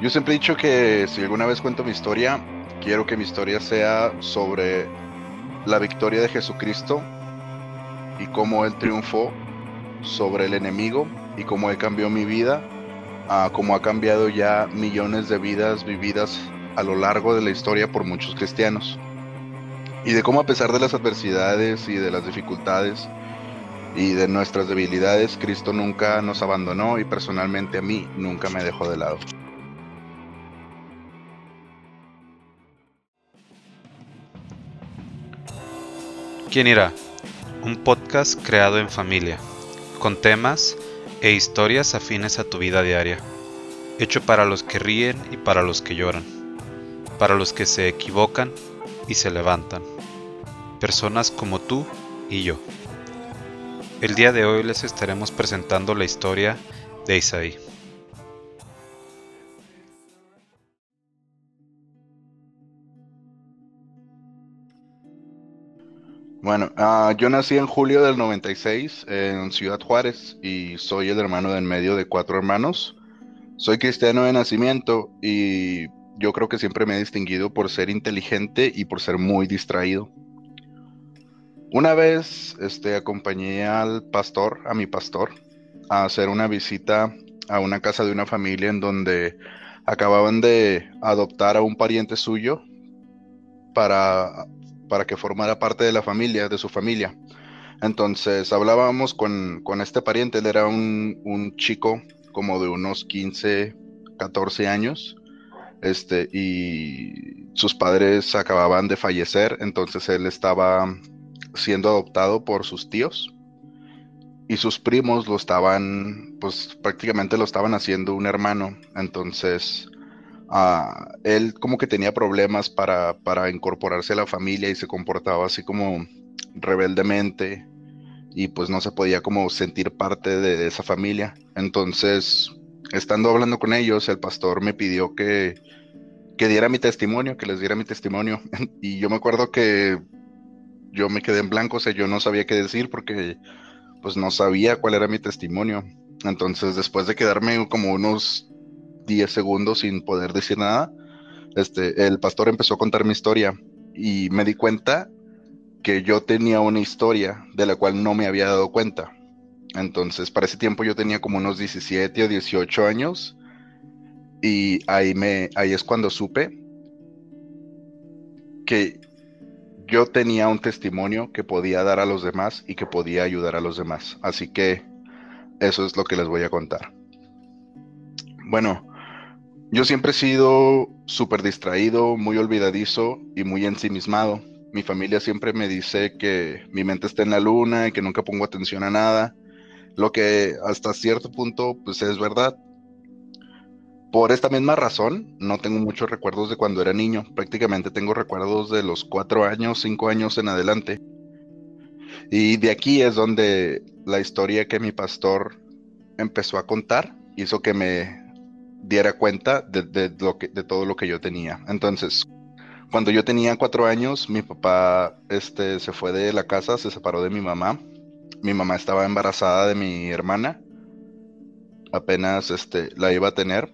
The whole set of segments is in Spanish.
Yo siempre he dicho que si alguna vez cuento mi historia, quiero que mi historia sea sobre la victoria de Jesucristo y cómo Él triunfó sobre el enemigo y cómo Él cambió mi vida, a cómo ha cambiado ya millones de vidas vividas a lo largo de la historia por muchos cristianos. Y de cómo a pesar de las adversidades y de las dificultades y de nuestras debilidades, Cristo nunca nos abandonó y personalmente a mí nunca me dejó de lado. ¿Quién irá? Un podcast creado en familia, con temas e historias afines a tu vida diaria, hecho para los que ríen y para los que lloran, para los que se equivocan y se levantan, personas como tú y yo. El día de hoy les estaremos presentando la historia de Isaí. Bueno, ah, yo nací en julio del 96 en Ciudad Juárez y soy el hermano de en medio de cuatro hermanos. Soy cristiano de nacimiento y yo creo que siempre me he distinguido por ser inteligente y por ser muy distraído. Una vez este, acompañé al pastor, a mi pastor, a hacer una visita a una casa de una familia en donde acababan de adoptar a un pariente suyo para para que formara parte de la familia, de su familia. Entonces hablábamos con, este pariente, él era un, chico como de unos 15, 14 años, este, y sus padres acababan de fallecer, entonces él estaba siendo adoptado por sus tíos y sus primos lo estaban, pues prácticamente lo estaban haciendo un hermano, entonces él como que tenía problemas para, incorporarse a la familia y se comportaba así como rebeldemente y pues no se podía como sentir parte de, esa familia. Entonces, estando hablando con ellos, el pastor me pidió que, que diera mi testimonio, que les diera mi testimonio. y yo me acuerdo que yo me quedé en blanco, o sea, yo no sabía qué decir porque pues no sabía cuál era mi testimonio. Entonces, después de quedarme como unos 10 segundos sin poder decir nada, este, el pastor empezó a contar mi historia y me di cuenta que yo tenía una historia de la cual no me había dado cuenta. Entonces, para ese tiempo yo tenía como unos 17 o 18 años y ahí me ahí es cuando supe que yo tenía un testimonio que podía dar a los demás y que podía ayudar a los demás. Así que eso es lo que les voy a contar. Bueno, yo siempre he sido súper distraído, muy olvidadizo y muy ensimismado. Mi familia siempre me dice que mi mente está en la luna y que nunca pongo atención a nada, lo que hasta cierto punto pues es verdad. Por esta misma razón, no tengo muchos recuerdos de cuando era niño. Prácticamente tengo recuerdos de los cuatro años, cinco años en adelante. Y de aquí es donde la historia que mi pastor empezó a contar hizo que me diera cuenta de, lo que, de todo lo que yo tenía. Entonces, cuando yo tenía cuatro años, mi papá este, se fue de la casa, se separó de mi mamá. Mi mamá estaba embarazada de mi hermana. Apenas este, la iba a tener.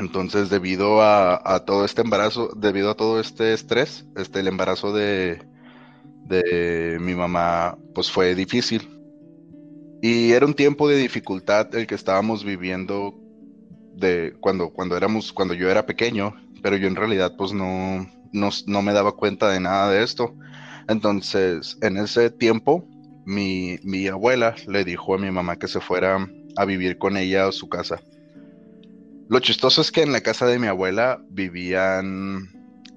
Entonces, debido a, todo este embarazo, debido a todo este estrés, este, el embarazo de, de mi mamá, pues fue difícil. Y era un tiempo de dificultad el que estábamos viviendo de cuando, cuando éramos, cuando yo era pequeño, pero yo en realidad pues no, no, me daba cuenta de nada de esto. Entonces, en ese tiempo, mi, mi abuela le dijo a mi mamá que se fuera a vivir con ella a su casa. Lo chistoso es que en la casa de mi abuela vivían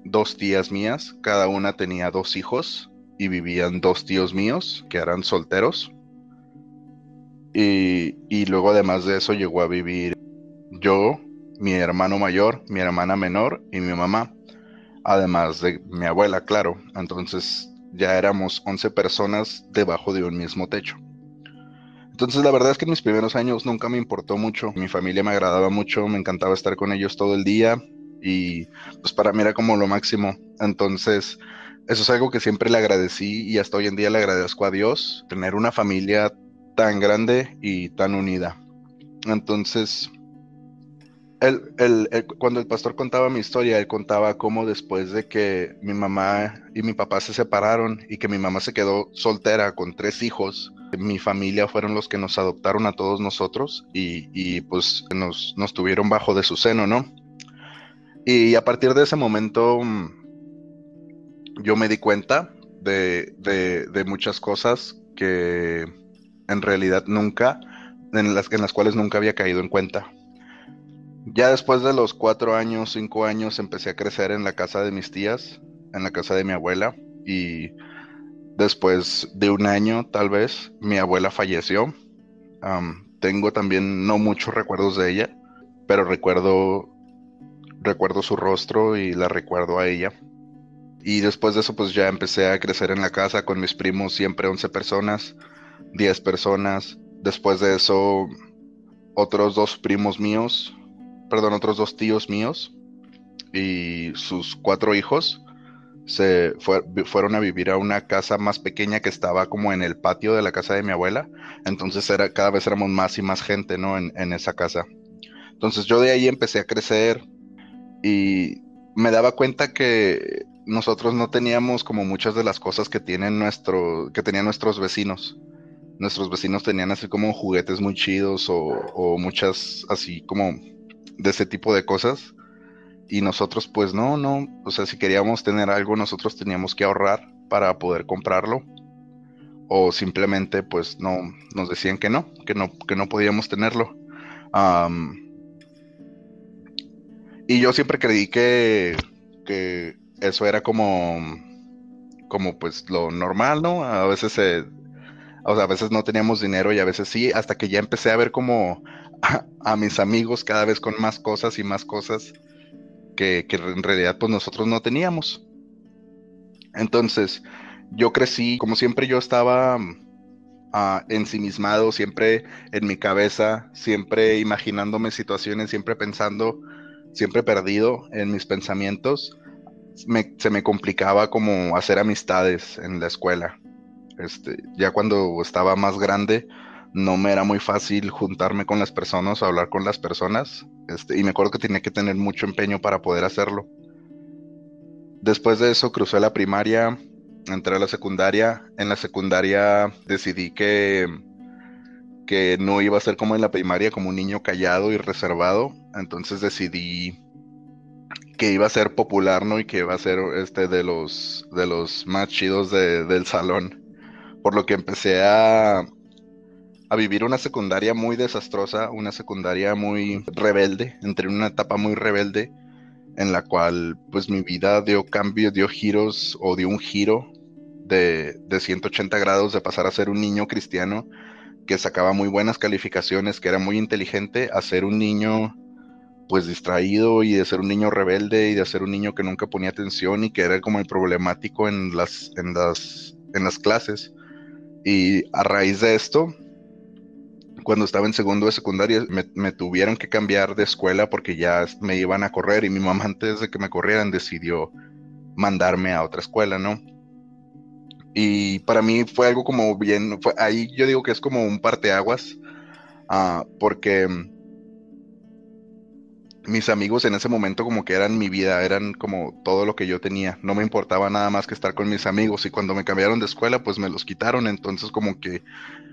dos tías mías, cada una tenía dos hijos y vivían dos tíos míos que eran solteros. Y, y, luego además de eso llegó a vivir yo, mi hermano mayor, mi hermana menor y mi mamá, además de mi abuela, claro. Entonces ya éramos 11 personas debajo de un mismo techo. Entonces la verdad es que en mis primeros años nunca me importó mucho, mi familia me agradaba mucho, me encantaba estar con ellos todo el día y pues para mí era como lo máximo. Entonces eso es algo que siempre le agradecí y hasta hoy en día le agradezco a Dios, tener una familia tan grande y tan unida. Entonces, cuando el pastor contaba mi historia, él contaba cómo después de que mi mamá y mi papá se separaron y que mi mamá se quedó soltera con tres hijos, mi familia fueron los que nos adoptaron a todos nosotros y, pues nos, nos, tuvieron bajo de su seno, ¿no? Y a partir de ese momento mm, yo me di cuenta de, de muchas cosas que en realidad nunca, en las, en las cuales nunca había caído en cuenta. Ya después de los cuatro años, cinco años, empecé a crecer en la casa de mis tías, en la casa de mi abuela, y después de un año, tal vez, mi abuela falleció. tengo también no muchos recuerdos de ella, pero recuerdo, recuerdo su rostro y la recuerdo a ella. Y después de eso, pues ya empecé a crecer en la casa con mis primos, siempre 11 personas, 10 personas. Después de eso, otros dos primos míos, perdón, otros dos tíos míos y sus cuatro hijos se fueron a vivir a una casa más pequeña que estaba como en el patio de la casa de mi abuela. Entonces era, cada vez éramos más y más gente, ¿no? En, esa casa. Entonces yo de ahí empecé a crecer y me daba cuenta que nosotros no teníamos como muchas de las cosas que tienen nuestro, que tenían nuestros vecinos. Nuestros vecinos tenían así como juguetes muy chidos o muchas así como de ese tipo de cosas. Y nosotros pues no, no, o sea, si queríamos tener algo, nosotros teníamos que ahorrar para poder comprarlo. O simplemente pues no, nos decían que no, que no, que no podíamos tenerlo. y yo siempre creí que, que eso era como, como pues lo normal, ¿no? A veces o sea, a veces no teníamos dinero y a veces sí, hasta que ya empecé a ver como a, mis amigos cada vez con más cosas y más cosas que, en realidad pues nosotros no teníamos. Entonces, yo crecí, como siempre yo estaba uh, ensimismado, siempre en mi cabeza, siempre imaginándome situaciones, siempre pensando, siempre perdido en mis pensamientos. se me complicaba como hacer amistades en la escuela. Este, ya cuando estaba más grande, no me era muy fácil juntarme con las personas o hablar con las personas. Este, y me acuerdo que tenía que tener mucho empeño para poder hacerlo. Después de eso crucé la primaria, entré a la secundaria. En la secundaria decidí que, que no iba a ser como en la primaria, como un niño callado y reservado. Entonces decidí que iba a ser popular, ¿no? Y que iba a ser este de los de los más chidos del salón. Por lo que empecé a, a vivir una secundaria muy desastrosa, una secundaria muy rebelde, entré en una etapa muy rebelde en la cual pues mi vida dio cambios, dio giros o dio un giro de, de 180 grados de pasar a ser un niño cristiano que sacaba muy buenas calificaciones, que era muy inteligente, a ser un niño pues distraído y de ser un niño rebelde y de ser un niño que nunca ponía atención y que era como el problemático en las, en las clases. Y a raíz de esto, cuando estaba en segundo de secundaria, me, tuvieron que cambiar de escuela porque ya me iban a correr y mi mamá antes de que me corrieran decidió mandarme a otra escuela, ¿no? Y para mí fue algo como bien, ahí yo digo que es como un parteaguas, uh, porque mis amigos en ese momento como que eran mi vida, eran como todo lo que yo tenía. No me importaba nada más que estar con mis amigos y cuando me cambiaron de escuela pues me los quitaron. Entonces como que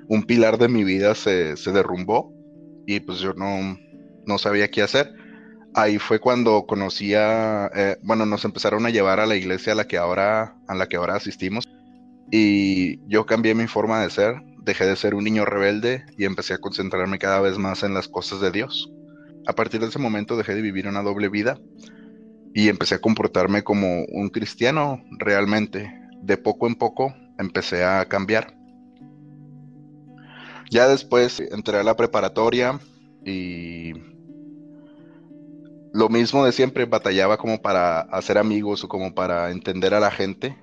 un pilar de mi vida se, derrumbó y pues yo no, no sabía qué hacer. Ahí fue cuando conocí a, eh, bueno, nos empezaron a llevar a la iglesia a la que ahora, a la que ahora asistimos y yo cambié mi forma de ser, dejé de ser un niño rebelde y empecé a concentrarme cada vez más en las cosas de Dios a partir de ese momento dejé de vivir una doble vida y empecé a comportarme como un cristiano realmente. De poco en poco empecé a cambiar. Ya después entré a la preparatoria y lo mismo de siempre, batallaba como para hacer amigos o como para entender a la gente.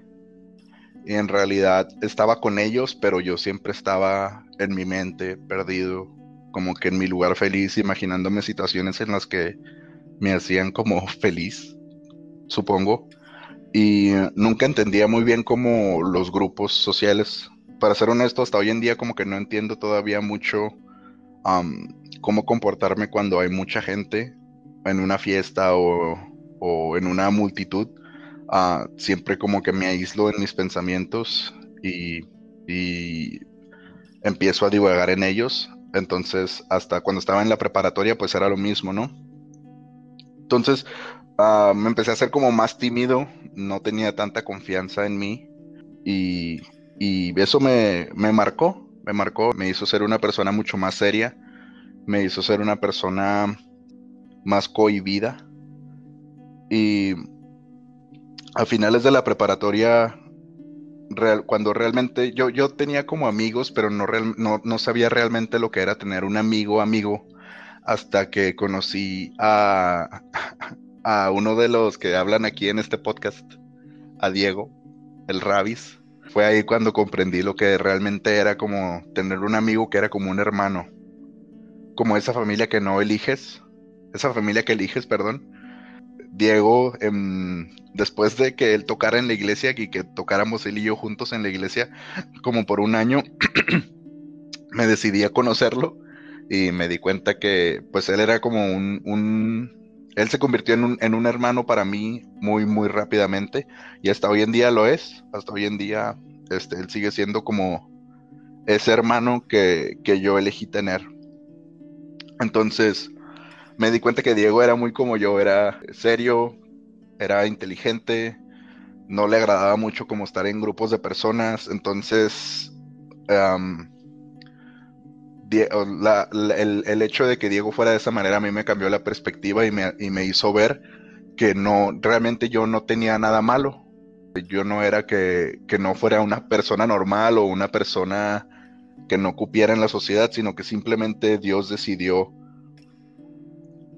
Y en realidad estaba con ellos, pero yo siempre estaba en mi mente perdido, como que en mi lugar feliz, imaginándome situaciones en las que me hacían como feliz, supongo. Y nunca entendía muy bien como los grupos sociales. Para ser honesto, hasta hoy en día como que no entiendo todavía mucho cómo comportarme cuando hay mucha gente en una fiesta o, en una multitud, ah, siempre como que me aíslo en mis pensamientos y, empiezo a divagar en ellos. Entonces, hasta cuando estaba en la preparatoria, pues era lo mismo, ¿no? Entonces, ah, me empecé a ser como más tímido, no tenía tanta confianza en mí y, eso me, me marcó, me marcó, me hizo ser una persona mucho más seria, me hizo ser una persona más cohibida. Y a finales de la preparatoria, real, cuando realmente yo, yo tenía como amigos, pero no, no, no, sabía realmente lo que era tener un amigo amigo hasta que conocí a, a uno de los que hablan aquí en este podcast, a Diego, el Rabis. Fue ahí cuando comprendí lo que realmente era como tener un amigo que era como un hermano, como esa familia que no eliges, esa familia que eliges, perdón. Diego, em, después de que él tocara en la iglesia y que tocáramos él y yo juntos en la iglesia, como por un año, me decidí a conocerlo y me di cuenta que pues él era como un, él se convirtió en un, en un, hermano para mí muy, muy rápidamente y hasta hoy en día lo es, hasta hoy en día este, él sigue siendo como ese hermano que, que yo elegí tener. Entonces, me di cuenta que Diego era muy como yo, era serio, era inteligente, no le agradaba mucho como estar en grupos de personas, entonces el, hecho de que Diego fuera de esa manera a mí me cambió la perspectiva y me, y me hizo ver que no, realmente yo no tenía nada malo. Yo no era que, que no fuera una persona normal o una persona que no cupiera en la sociedad, sino que simplemente Dios decidió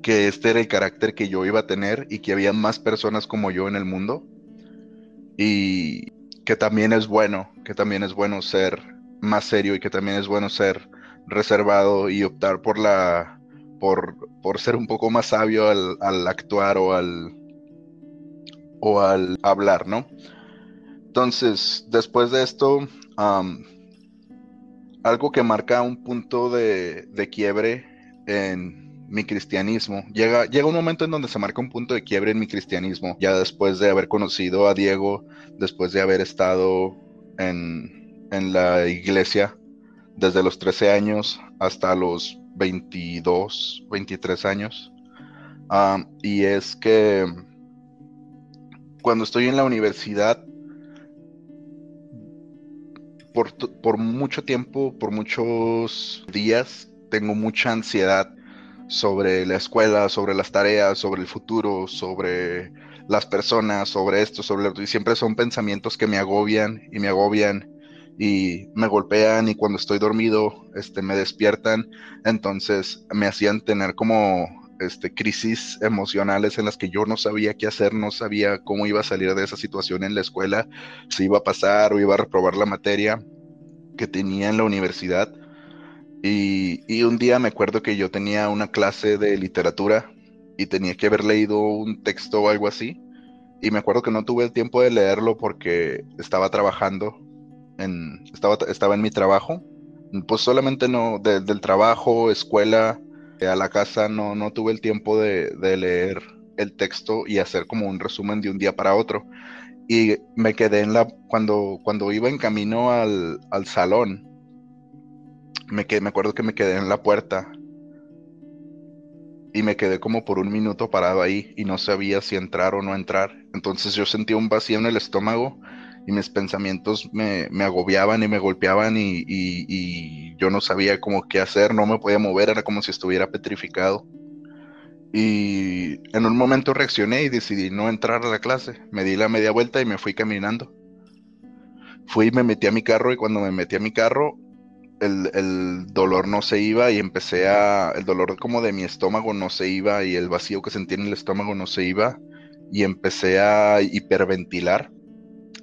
que este era el carácter que yo iba a tener y que había más personas como yo en el mundo. Y que también es bueno, que también es bueno ser más serio y que también es bueno ser reservado y optar por la por, por ser un poco más sabio al, actuar o al o al hablar, ¿no? Entonces, después de esto, algo que marca un punto de, de quiebre en, mi cristianismo. Llega, llega un momento en donde se marca un punto de quiebre en mi cristianismo, ya después de haber conocido a Diego, después de haber estado en, en la iglesia desde los 13 años hasta los 22, 23 años. y es que cuando estoy en la universidad, por, por mucho tiempo, por muchos días, tengo mucha ansiedad sobre la escuela, sobre las tareas, sobre el futuro, sobre las personas, sobre esto, sobre lo y siempre son pensamientos que me agobian y me agobian y me golpean y cuando estoy dormido este me despiertan, entonces me hacían tener como este crisis emocionales en las que yo no sabía qué hacer, no sabía cómo iba a salir de esa situación en la escuela, si iba a pasar o iba a reprobar la materia que tenía en la universidad y, un día me acuerdo que yo tenía una clase de literatura y tenía que haber leído un texto o algo así. Y me acuerdo que no tuve el tiempo de leerlo porque estaba trabajando, en, estaba, estaba en mi trabajo. Pues solamente no, del trabajo, escuela, a la casa, no, no tuve el tiempo de, leer el texto y hacer como un resumen de un día para otro. Y me quedé en la, cuando, cuando iba en camino al, al salón, me, me acuerdo que me quedé en la puerta y me quedé como por un minuto parado ahí y no sabía si entrar o no entrar. Entonces yo sentía un vacío en el estómago y mis pensamientos me, agobiaban y me golpeaban y, yo no sabía cómo qué hacer, no me podía mover, era como si estuviera petrificado. Y en un momento reaccioné y decidí no entrar a la clase. Me di la media vuelta y me fui caminando. Fui y me metí a mi carro y cuando me metí a mi carro el, dolor no se iba y empecé a, el dolor como de mi estómago no se iba y el vacío que sentía en el estómago no se iba y empecé a hiperventilar.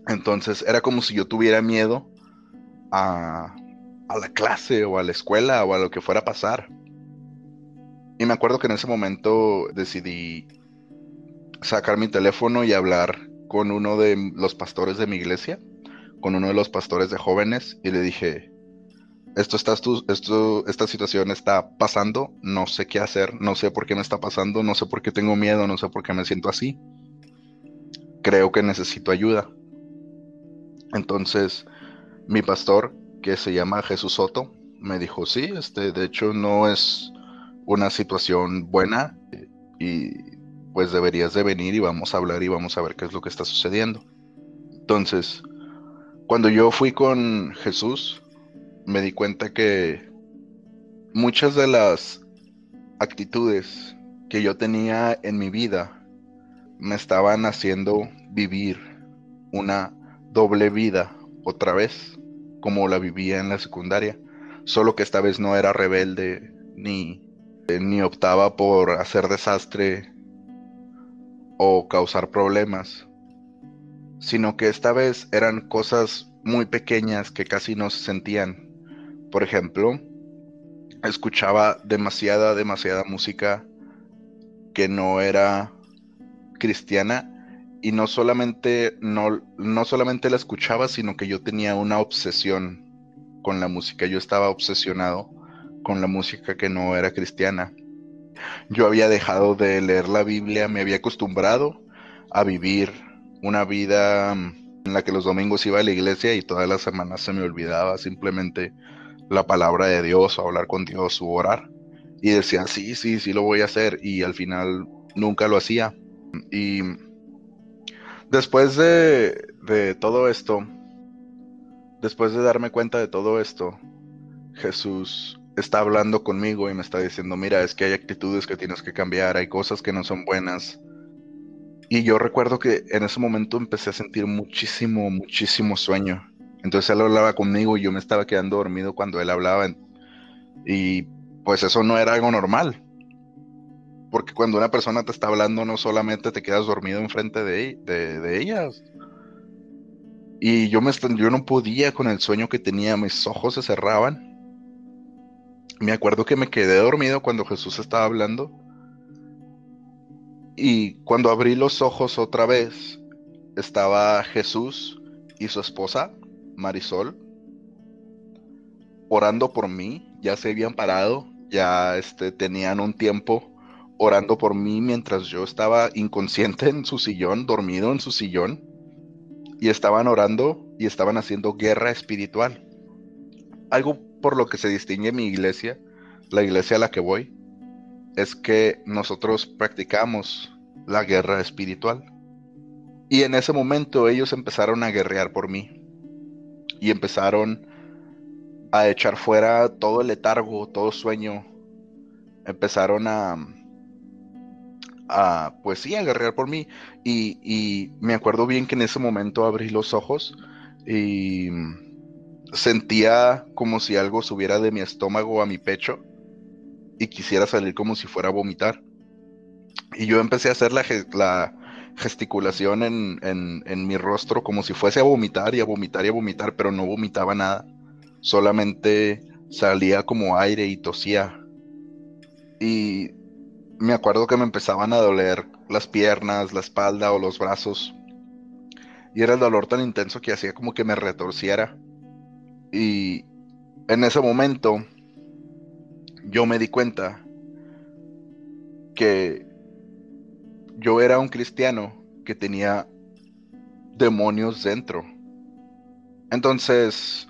Entonces era como si yo tuviera miedo a, la clase o a la escuela o a lo que fuera a pasar. Y me acuerdo que en ese momento decidí sacar mi teléfono y hablar con uno de los pastores de mi iglesia, con uno de los pastores de jóvenes, y le dije, esto está, esto, esta situación está pasando, no sé qué hacer, no sé por qué me está pasando, no sé por qué tengo miedo, no sé por qué me siento así. Creo que necesito ayuda. Entonces, mi pastor, que se llama Jesús Soto, me dijo, sí, este, de hecho no es una situación buena y pues deberías de venir y vamos a hablar y vamos a ver qué es lo que está sucediendo. Entonces, cuando yo fui con Jesús, me di cuenta que muchas de las actitudes que yo tenía en mi vida me estaban haciendo vivir una doble vida otra vez, como la vivía en la secundaria, solo que esta vez no era rebelde ni, ni optaba por hacer desastre o causar problemas, sino que esta vez eran cosas muy pequeñas que casi no se sentían. Por ejemplo, escuchaba demasiada, demasiada música que no era cristiana y no solamente, no, no solamente la escuchaba, sino que yo tenía una obsesión con la música. Yo estaba obsesionado con la música que no era cristiana. Yo había dejado de leer la Biblia, me había acostumbrado a vivir una vida en la que los domingos iba a la iglesia y todas las semanas se me olvidaba simplemente la palabra de Dios, o hablar con Dios, o orar. Y decía, sí, sí, sí lo voy a hacer. Y al final nunca lo hacía. Y después de, de todo esto, después de darme cuenta de todo esto, Jesús está hablando conmigo y me está diciendo, mira, es que hay actitudes que tienes que cambiar, hay cosas que no son buenas. Y yo recuerdo que en ese momento empecé a sentir muchísimo, muchísimo sueño. Entonces él hablaba conmigo y yo me estaba quedando dormido cuando él hablaba. Y pues eso no era algo normal. Porque cuando una persona te está hablando, no solamente te quedas dormido enfrente de, de, ellas. Y yo, me, no podía con el sueño que tenía, mis ojos se cerraban. Me acuerdo que me quedé dormido cuando Jesús estaba hablando. Y cuando abrí los ojos otra vez, estaba Jesús y su esposa Marisol, orando por mí, ya se habían parado, ya este, tenían un tiempo orando por mí mientras yo estaba inconsciente en su sillón, dormido en su sillón, y estaban orando y estaban haciendo guerra espiritual. Algo por lo que se distingue mi iglesia, la iglesia a la que voy, es que nosotros practicamos la guerra espiritual. Y en ese momento ellos empezaron a guerrear por mí y empezaron a echar fuera todo el letargo, todo sueño. Empezaron a, a pues sí, a por mí. Y, y me acuerdo bien que en ese momento abrí los ojos y sentía como si algo subiera de mi estómago a mi pecho y quisiera salir como si fuera a vomitar. Y yo empecé a hacer la, gesticulación en, mi rostro como si fuese a vomitar y a vomitar y a vomitar, pero no vomitaba nada. Solamente salía como aire y tosía. Y me acuerdo que me empezaban a doler las piernas, la espalda o los brazos. Y era el dolor tan intenso que hacía como que me retorciera. Y en ese momento yo me di cuenta que yo era un cristiano que tenía demonios dentro. Entonces,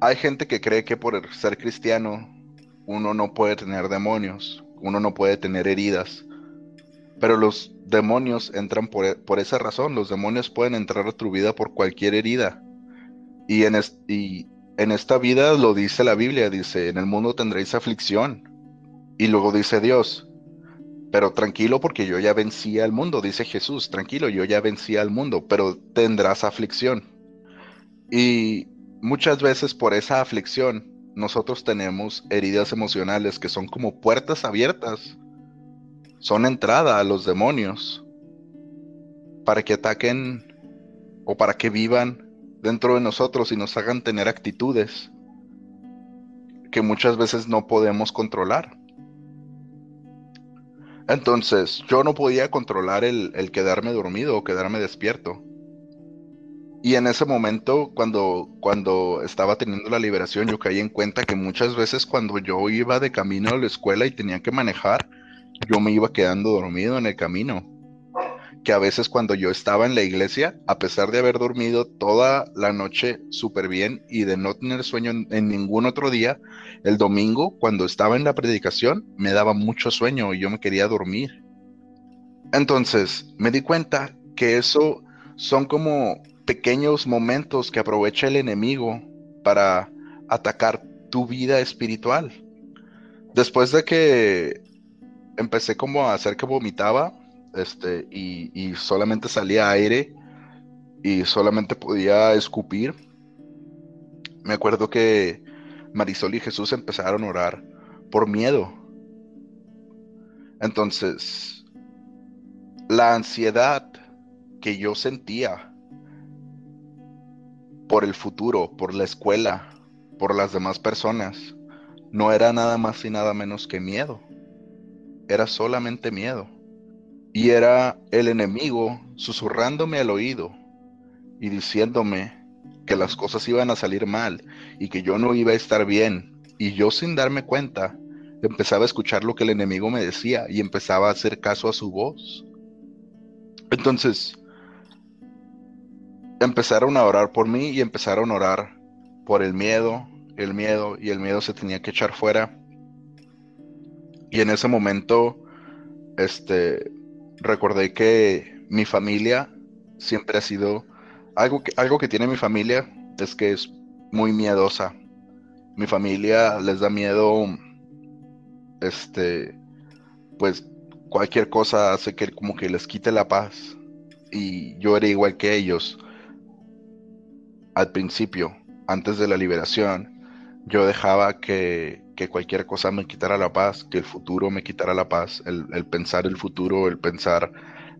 hay gente que cree que por ser cristiano uno no puede tener demonios, uno no puede tener heridas. Pero los demonios entran por, esa razón. Los demonios pueden entrar a tu vida por cualquier herida. Y en, y en esta vida lo dice la Biblia, dice, en el mundo tendréis aflicción. Y luego dice Dios, pero tranquilo porque yo ya vencí al mundo, dice Jesús, tranquilo, yo ya vencí al mundo, pero tendrás aflicción. Y muchas veces por esa aflicción nosotros tenemos heridas emocionales que son como puertas abiertas, son entrada a los demonios para que ataquen o para que vivan dentro de nosotros y nos hagan tener actitudes que muchas veces no podemos controlar. Entonces, yo no podía controlar el, quedarme dormido o quedarme despierto. Y en ese momento, cuando, cuando estaba teniendo la liberación, yo caí en cuenta que muchas veces cuando yo iba de camino a la escuela y tenía que manejar, yo me iba quedando dormido en el camino. Que a veces cuando yo estaba en la iglesia, a pesar de haber dormido toda la noche súper bien y de no tener sueño en, ningún otro día, el domingo, cuando estaba en la predicación, me daba mucho sueño y yo me quería dormir. Entonces, me di cuenta que eso son como pequeños momentos que aprovecha el enemigo para atacar tu vida espiritual. Después de que empecé como a hacer que vomitaba, este, y, solamente salía aire y solamente podía escupir. Me acuerdo que Marisol y Jesús empezaron a orar por miedo. Entonces, la ansiedad que yo sentía por el futuro, por la escuela, por las demás personas, no era nada más y nada menos que miedo. Era solamente miedo. Y era el enemigo susurrándome al oído y diciéndome que las cosas iban a salir mal y que yo no iba a estar bien. Y yo sin darme cuenta empezaba a escuchar lo que el enemigo me decía y empezaba a hacer caso a su voz. Entonces, empezaron a orar por mí y empezaron a orar por el miedo, el miedo y el miedo se tenía que echar fuera. Y en ese momento, este, recordé que mi familia siempre ha sido algo que, algo que tiene mi familia es que es muy miedosa. Mi familia les da miedo, este, pues cualquier cosa hace que como que les quite la paz. Y yo era igual que ellos. Al principio, antes de la liberación, yo dejaba que, cualquier cosa me quitara la paz, que el futuro me quitara la paz, el, pensar el futuro, el pensar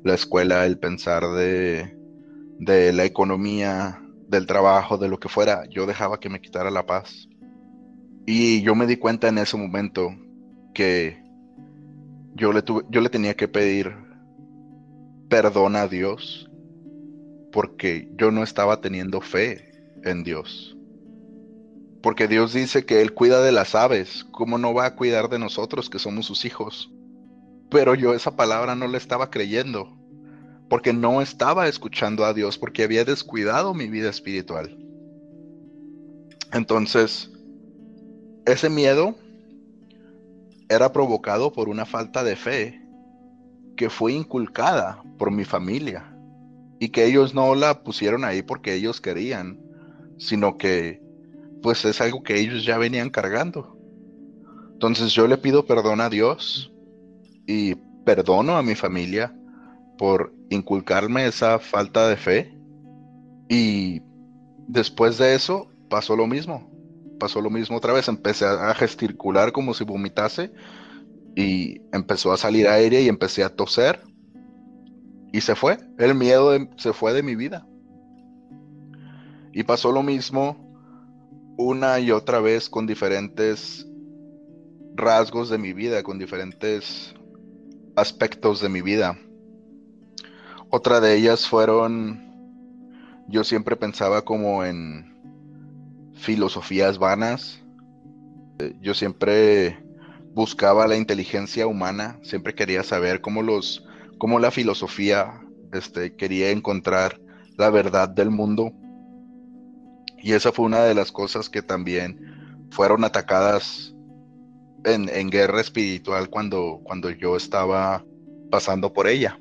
la escuela, el pensar de, de la economía, del trabajo, de lo que fuera, yo dejaba que me quitara la paz. Y yo me di cuenta en ese momento que yo le, yo le tenía que pedir perdón a Dios porque yo no estaba teniendo fe en Dios. Porque Dios dice que Él cuida de las aves, ¿cómo no va a cuidar de nosotros que somos sus hijos? Pero yo esa palabra no la estaba creyendo, porque no estaba escuchando a Dios, porque había descuidado mi vida espiritual. Entonces, ese miedo era provocado por una falta de fe que fue inculcada por mi familia y que ellos no la pusieron ahí porque ellos querían, sino que pues es algo que ellos ya venían cargando. Entonces yo le pido perdón a Dios y perdono a mi familia por inculcarme esa falta de fe. Y después de eso pasó lo mismo. Pasó lo mismo otra vez. Empecé a gesticular como si vomitase y empezó a salir aire y empecé a toser. Y se fue. El miedo se fue de mi vida. Y pasó lo mismo una y otra vez con diferentes rasgos de mi vida, con diferentes aspectos de mi vida. Otra de ellas fueron, yo siempre pensaba como en filosofías vanas. Yo siempre buscaba la inteligencia humana, siempre quería saber cómo los, cómo la filosofía, este, quería encontrar la verdad del mundo y esa fue una de las cosas que también fueron atacadas en, guerra espiritual cuando, cuando yo estaba pasando por ella.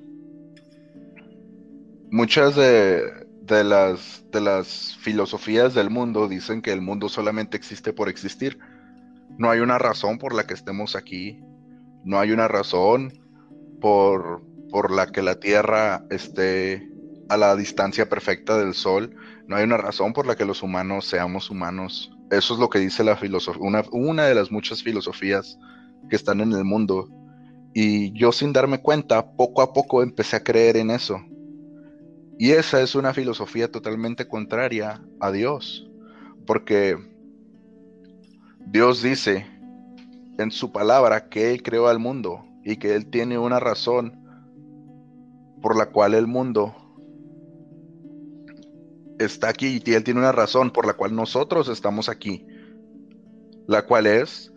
Muchas de, las, de las filosofías del mundo dicen que el mundo solamente existe por existir. No hay una razón por la que estemos aquí. No hay una razón por, por la que la Tierra esté a la distancia perfecta del Sol. No hay una razón por la que los humanos seamos humanos. Eso es lo que dice la filosofía, una, una de las muchas filosofías que están en el mundo. Y yo sin darme cuenta, poco a poco empecé a creer en eso. Y esa es una filosofía totalmente contraria a Dios. Porque Dios dice en su palabra que Él creó al mundo y que Él tiene una razón por la cual el mundo está aquí y Él tiene una razón por la cual nosotros estamos aquí, la cual es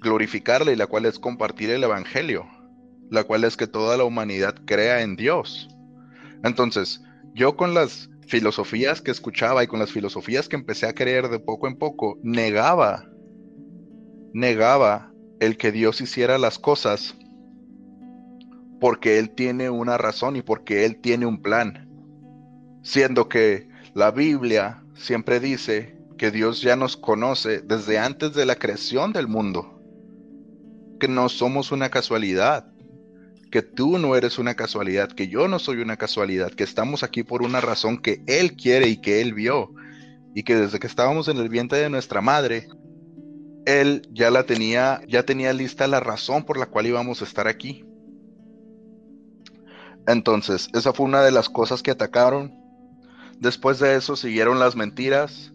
glorificarle y la cual es compartir el Evangelio, la cual es que toda la humanidad crea en Dios. Entonces, yo con las filosofías que escuchaba y con las filosofías que empecé a creer de poco en poco, negaba, negaba el que Dios hiciera las cosas porque Él tiene una razón y porque Él tiene un plan. Siendo que la Biblia siempre dice que Dios ya nos conoce desde antes de la creación del mundo, que no somos una casualidad, que tú no eres una casualidad, que yo no soy una casualidad, que estamos aquí por una razón que Él quiere y que Él vio, y que desde que estábamos en el vientre de nuestra madre, Él ya la tenía, ya tenía lista la razón por la cual íbamos a estar aquí. Entonces, esa fue una de las cosas que atacaron. Después de eso siguieron las mentiras.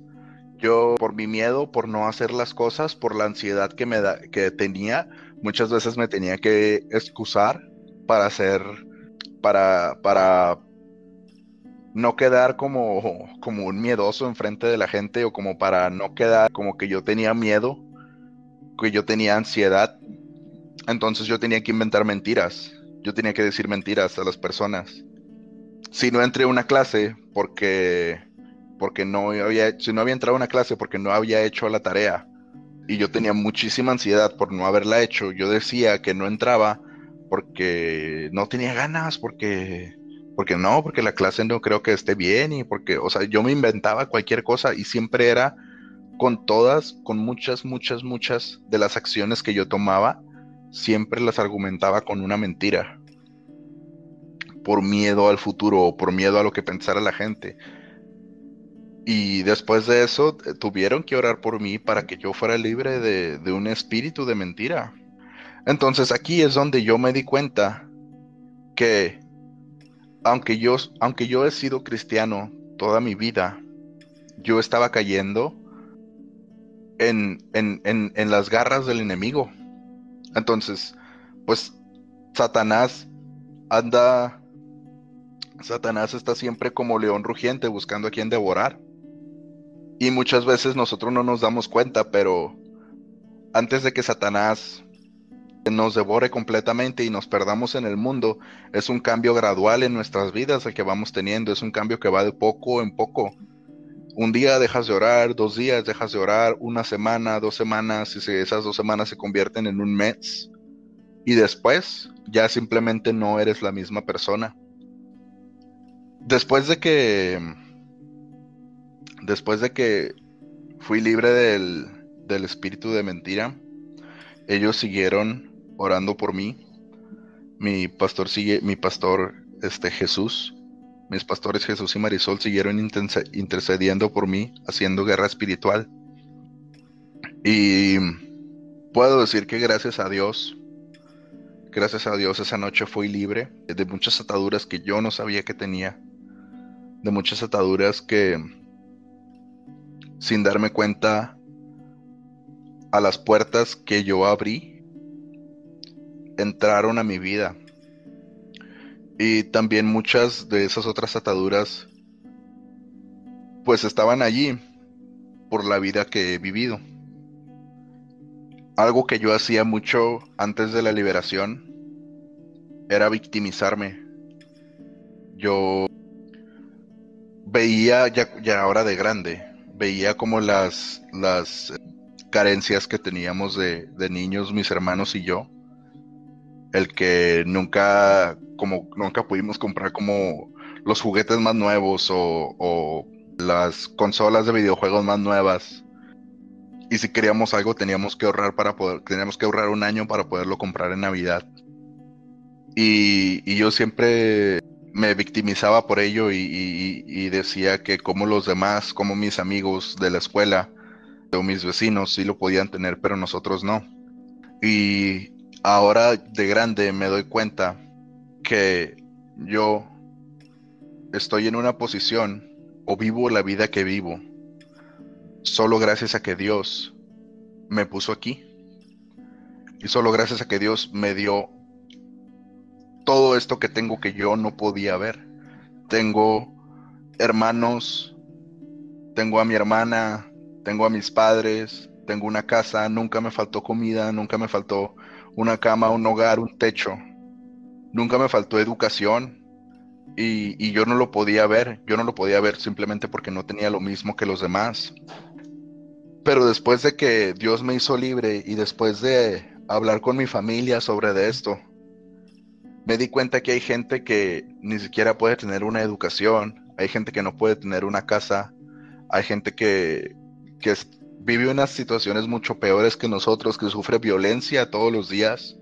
Yo, por mi miedo, por no hacer las cosas, por la ansiedad que me da, que tenía, muchas veces me tenía que excusar para hacer, para, para no quedar como, como un miedoso enfrente de la gente o como para no quedar como que yo tenía miedo, que yo tenía ansiedad. Entonces yo tenía que inventar mentiras yo tenía que decir mentiras a las personas. Si no entré a una clase porque, porque no había, si no había entrado a una clase porque no había hecho la tarea y yo tenía muchísima ansiedad por no haberla hecho, yo decía que no entraba porque no tenía ganas, porque, porque no, porque la clase no creo que esté bien y porque, o sea, yo me inventaba cualquier cosa y siempre era con todas, con muchas, muchas, muchas de las acciones que yo tomaba, siempre las argumentaba con una mentira. Por miedo al futuro o por miedo a lo que pensara la gente. Y después de eso eh, tuvieron que orar por mí para que yo fuera libre de, un espíritu de mentira. Entonces aquí es donde yo me di cuenta que aunque yo, aunque yo he sido cristiano toda mi vida, yo estaba cayendo en, en las garras del enemigo. Entonces, pues Satanás anda, Satanás está siempre como león rugiente buscando a quien devorar. Y muchas veces nosotros no nos damos cuenta, pero antes de que Satanás nos devore completamente y nos perdamos en el mundo, es un cambio gradual en nuestras vidas el que vamos teniendo, es un cambio que va de poco en poco un día dejas de orar, dos días dejas de orar, una semana, dos semanas, y esas dos semanas se convierten en un mes. Y después ya simplemente no eres la misma persona. Después de que. Después de que fui libre del, del espíritu de mentira, ellos siguieron orando por mí. Mi pastor sigue, mi pastor, este Jesús, mis pastores Jesús y Marisol siguieron intercediendo por mí, haciendo guerra espiritual. Y puedo decir que gracias a Dios, gracias a Dios esa noche fui libre de muchas ataduras que yo no sabía que tenía, de muchas ataduras que sin darme cuenta a las puertas que yo abrí entraron a mi vida y también muchas de esas otras ataduras pues estaban allí por la vida que he vivido. Algo que yo hacía mucho antes de la liberación era victimizarme. Yo veía ya, ahora de grande, veía como las, las carencias que teníamos de, de niños, mis hermanos y yo. El que nunca como nunca pudimos comprar como los juguetes más nuevos o, las consolas de videojuegos más nuevas. Y si queríamos algo teníamos que ahorrar para poder, teníamos que ahorrar un año para poderlo comprar en Navidad. Y, yo siempre me victimizaba por ello y, y, decía que como los demás, como mis amigos de la escuela o mis vecinos sí lo podían tener, pero nosotros no. Y ahora de grande me doy cuenta que yo estoy en una posición o vivo la vida que vivo solo gracias a que Dios me puso aquí. Y solo gracias a que Dios me dio todo esto que tengo que yo no podía ver. Tengo hermanos tengo a mi hermana, tengo a mis padres, tengo una casa, nunca me faltó comida, nunca me faltó una cama, un hogar, un techo, nunca me faltó educación y, y yo no lo podía ver, yo no lo podía ver simplemente porque no tenía lo mismo que los demás. Pero después de que Dios me hizo libre y después de hablar con mi familia sobre de esto, me di cuenta que hay gente que ni siquiera puede tener una educación, hay gente que no puede tener una casa, hay gente que, que vive unas situaciones mucho peores que nosotros, que sufre violencia todos los días.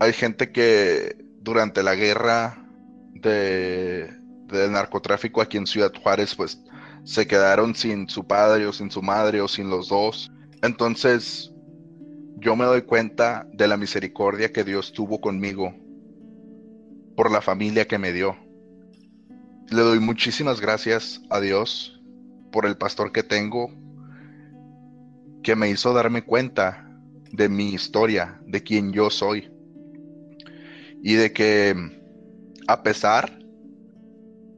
Hay gente que durante la guerra de, del narcotráfico aquí en Ciudad Juárez, pues se quedaron sin su padre o sin su madre o sin los dos. Entonces, yo me doy cuenta de la misericordia que Dios tuvo conmigo por la familia que me dio. Le doy muchísimas gracias a Dios por el pastor que tengo, que me hizo darme cuenta de mi historia, de quién yo soy. Y de que a pesar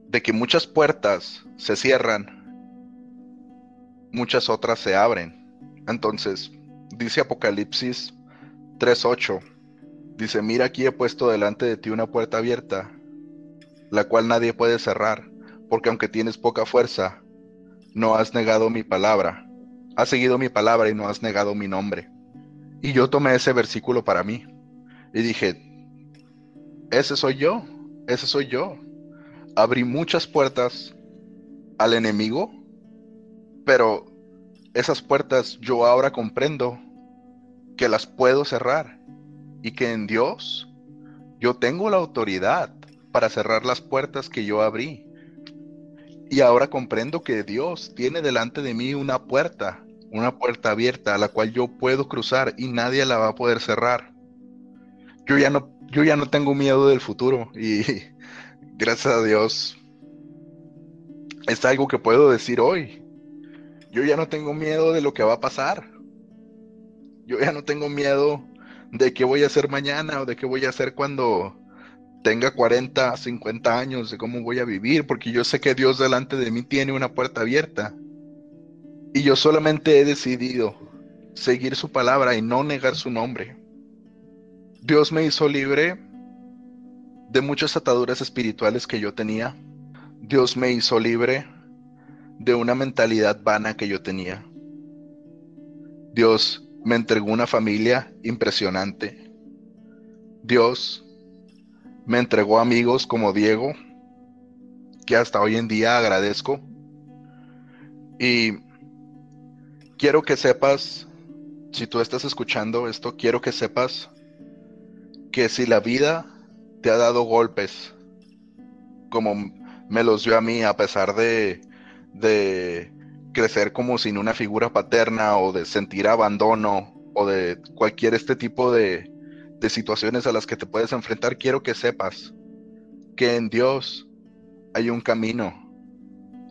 de que muchas puertas se cierran, muchas otras se abren. Entonces, dice Apocalipsis 3.8, dice, mira aquí he puesto delante de ti una puerta abierta, la cual nadie puede cerrar, porque aunque tienes poca fuerza, no has negado mi palabra, has seguido mi palabra y no has negado mi nombre. Y yo tomé ese versículo para mí y dije, ese soy yo, ese soy yo abrí muchas puertas al enemigo, pero esas puertas yo ahora comprendo que las puedo cerrar y que en Dios yo tengo la autoridad para cerrar las puertas que yo abrí. Y ahora comprendo que Dios tiene delante de mí una puerta, una puerta abierta a la cual yo puedo cruzar y nadie la va a poder cerrar. Yo ya no, yo ya no tengo miedo del futuro y gracias a Dios, es algo que puedo decir hoy. Yo ya no tengo miedo de lo que va a pasar. Yo ya no tengo miedo de qué voy a hacer mañana o de qué voy a hacer cuando tenga 40, 50 años, de cómo voy a vivir, porque yo sé que Dios delante de mí tiene una puerta abierta. Y yo solamente he decidido seguir su palabra y no negar su nombre. Dios me hizo libre de muchas ataduras espirituales que yo tenía. Dios me hizo libre de una mentalidad vana que yo tenía. Dios me entregó una familia impresionante. Dios me entregó amigos como Diego, que hasta hoy en día agradezco. Y quiero que sepas, si tú estás escuchando esto, quiero que sepas que si la vida te ha dado golpes, como me los dio a mí, a pesar de, de crecer como sin una figura paterna o de sentir abandono o de cualquier este tipo de, de situaciones a las que te puedes enfrentar, quiero que sepas que en Dios hay un camino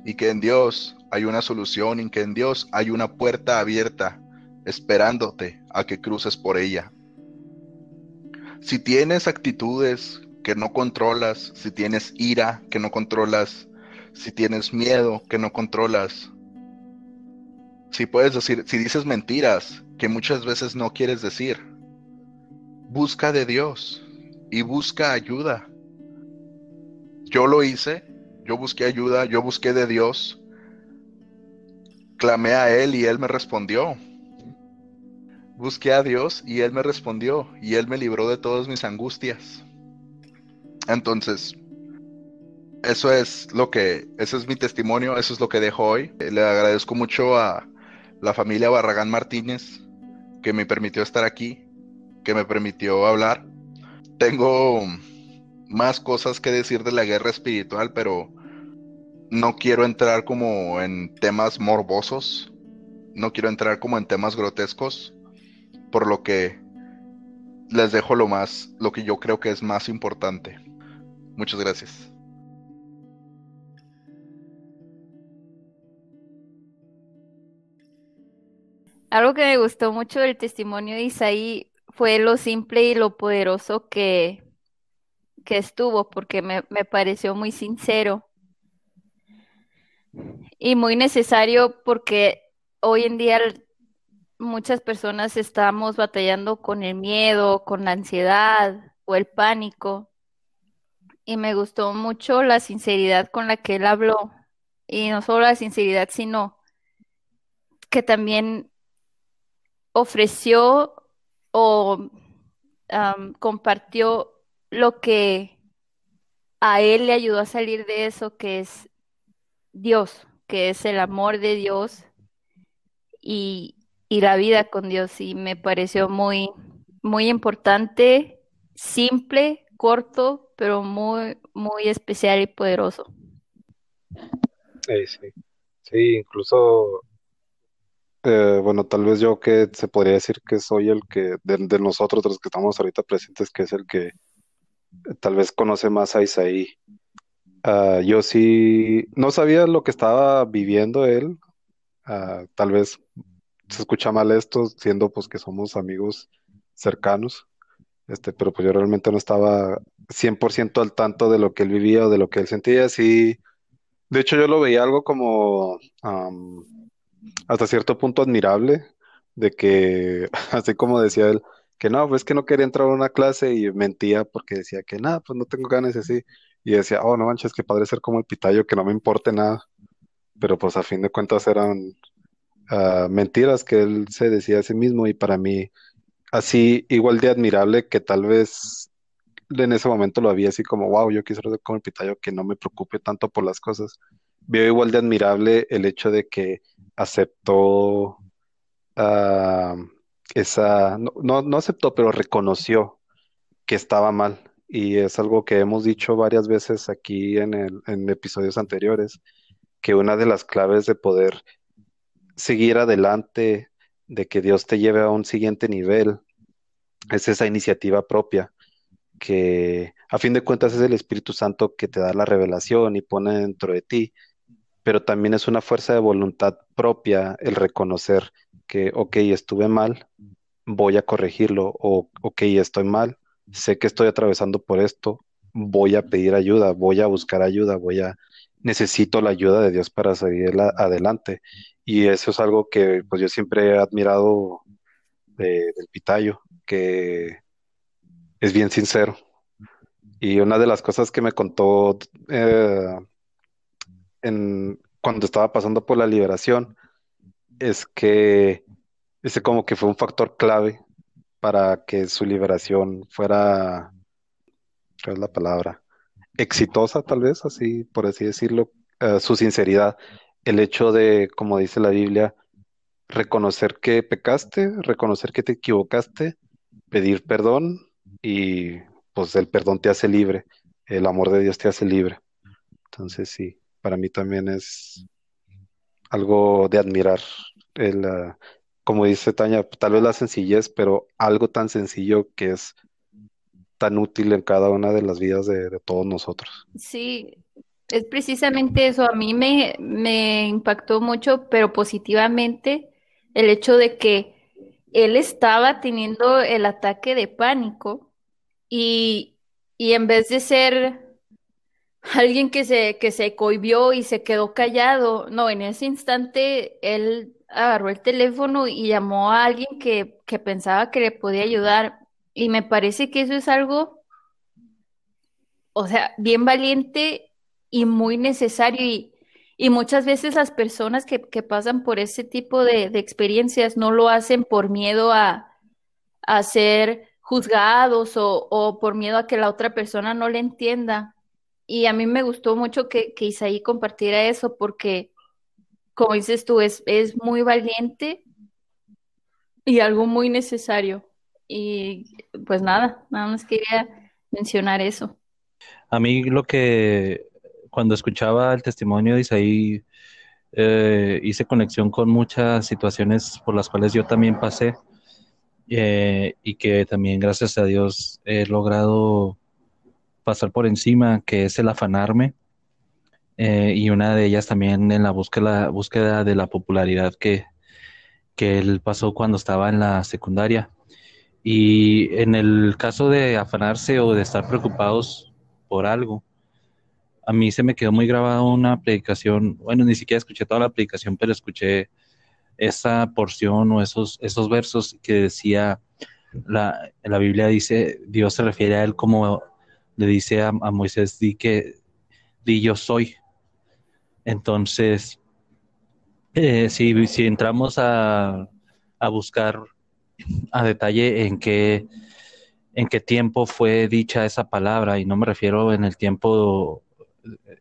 y que en Dios hay una solución y que en Dios hay una puerta abierta esperándote a que cruces por ella. Si tienes actitudes que no controlas, si tienes ira que no controlas, si tienes miedo que no controlas, si puedes decir, si dices mentiras que muchas veces no quieres decir, busca de Dios y busca ayuda. Yo lo hice, yo busqué ayuda, yo busqué de Dios, clamé a Él y Él me respondió busqué a Dios y Él me respondió y Él me libró de todas mis angustias. Entonces, eso es lo que, ese es mi testimonio, eso es lo que dejo hoy. Le agradezco mucho a la familia Barragán Martínez que me permitió estar aquí, que me permitió hablar. Tengo más cosas que decir de la guerra espiritual, pero no quiero entrar como en temas morbosos, no quiero entrar como en temas grotescos por lo que les dejo lo más, lo que yo creo que es más importante. Muchas gracias. Algo que me gustó mucho del testimonio de Isaí fue lo simple y lo poderoso que, que estuvo, porque me, me pareció muy sincero. y muy necesario porque hoy en día muchas personas estamos batallando con el miedo, con la ansiedad o el pánico. Y me gustó mucho la sinceridad con la que él habló. Y no solo la sinceridad, sino que también ofreció o compartió lo que a él le ayudó a salir de eso, que es Dios, que es el amor de Dios y, y la vida con Dios. Y me pareció muy, muy importante, simple, corto, pero muy, muy especial y poderoso. Sí, sí. Sí, incluso eh, bueno, tal vez yo que se podría decir que soy el que, de, nosotros, de los que estamos ahorita presentes, que es el que eh, tal vez conoce más a Isaí. Ah, yo sí, no sabía lo que estaba viviendo él. Ah, tal vez se escucha mal esto, siendo pues que somos amigos cercanos. Este, pero pues yo realmente no estaba 100% al tanto de lo que él vivía o de lo que él sentía. Sí, de hecho yo lo veía algo como hasta cierto punto admirable de que, así como decía él, que no, pues que no quería entrar a una clase y mentía porque decía que nada, pues no tengo ganas así. Y decía, oh, no manches, que padre ser como el pitayo, que no me importe nada. Pero pues a fin de cuentas eran ah, mentiras que él se decía a sí mismo y para mí así igual de admirable que tal vez en ese momento lo había así como, wow, yo quisiera ser como el pitayo, que no me preocupe tanto por las cosas. Veo igual de admirable el hecho de que aceptó ah, esa, no, no, aceptó, pero reconoció que estaba mal. Y es algo que hemos dicho varias veces aquí en, en episodios anteriores, que una de las claves de poder seguir adelante, de que Dios te lleve a un siguiente nivel, es esa iniciativa propia, que a fin de cuentas es el Espíritu Santo que te da la revelación y pone dentro de ti pero también es una fuerza de voluntad propia el reconocer que, ok, estuve mal, voy a corregirlo, o ok, estoy mal, sé que estoy atravesando por esto, voy a pedir ayuda, voy a buscar ayuda, voy a, necesito la ayuda de Dios para seguir adelante. Y eso es algo que pues yo siempre he admirado del Pitayo, que es bien sincero. Y una de las cosas que me contó eh, en, cuando estaba pasando por la liberación es que ese como que fue un factor clave para que su liberación fuera, ¿qué es la palabra? Exitosa, tal vez, así, por así decirlo, su sinceridad, el hecho de, como dice la Biblia, reconocer que pecaste, reconocer que te equivocaste, pedir perdón y pues el perdón te hace libre, el amor de Dios te hace libre. Entonces sí, para mí también es algo de admirar. El, ah, como dice Tania, tal vez la sencillez, pero algo tan sencillo que es tan útil en cada una de las vidas de, todos nosotros. Sí, es precisamente eso. A mí me, me impactó mucho, pero positivamente, el hecho de que él estaba teniendo el ataque de pánico y, y en vez de ser alguien que se, que se cohibió y se quedó callado. No, en ese instante él agarró el teléfono y llamó a alguien que, que pensaba que le podía ayudar. Y me parece que eso es algo, o sea, bien valiente y muy necesario. Y, y muchas veces las personas que, que pasan por ese tipo de, de, experiencias no lo hacen por miedo a, a ser juzgados o, o por miedo a que la otra persona no le entienda. Y a mí me gustó mucho que, que Isaí compartiera eso porque, como dices tú, es, es muy valiente y algo muy necesario. Y pues nada, nada más quería mencionar eso. A mí lo que cuando escuchaba el testimonio de Isaí, eh, hice conexión con muchas situaciones por las cuales yo también pasé eh, y que también gracias a Dios he logrado pasar por encima, que es el afanarme, eh, y una de ellas también en la búsqueda, búsqueda de la popularidad que, que él pasó cuando estaba en la secundaria. Y en el caso de afanarse o de estar preocupados por algo, a mí se me quedó muy grabada una predicación, bueno, ni siquiera escuché toda la predicación, pero escuché esa porción o esos, esos versos que decía, la, la Biblia dice, Dios se refiere a él como le dice a, Moisés, di que, di yo soy. Entonces, eh, si, si entramos a, a buscar a detalle en qué, en qué tiempo fue dicha esa palabra, y no me refiero en el tiempo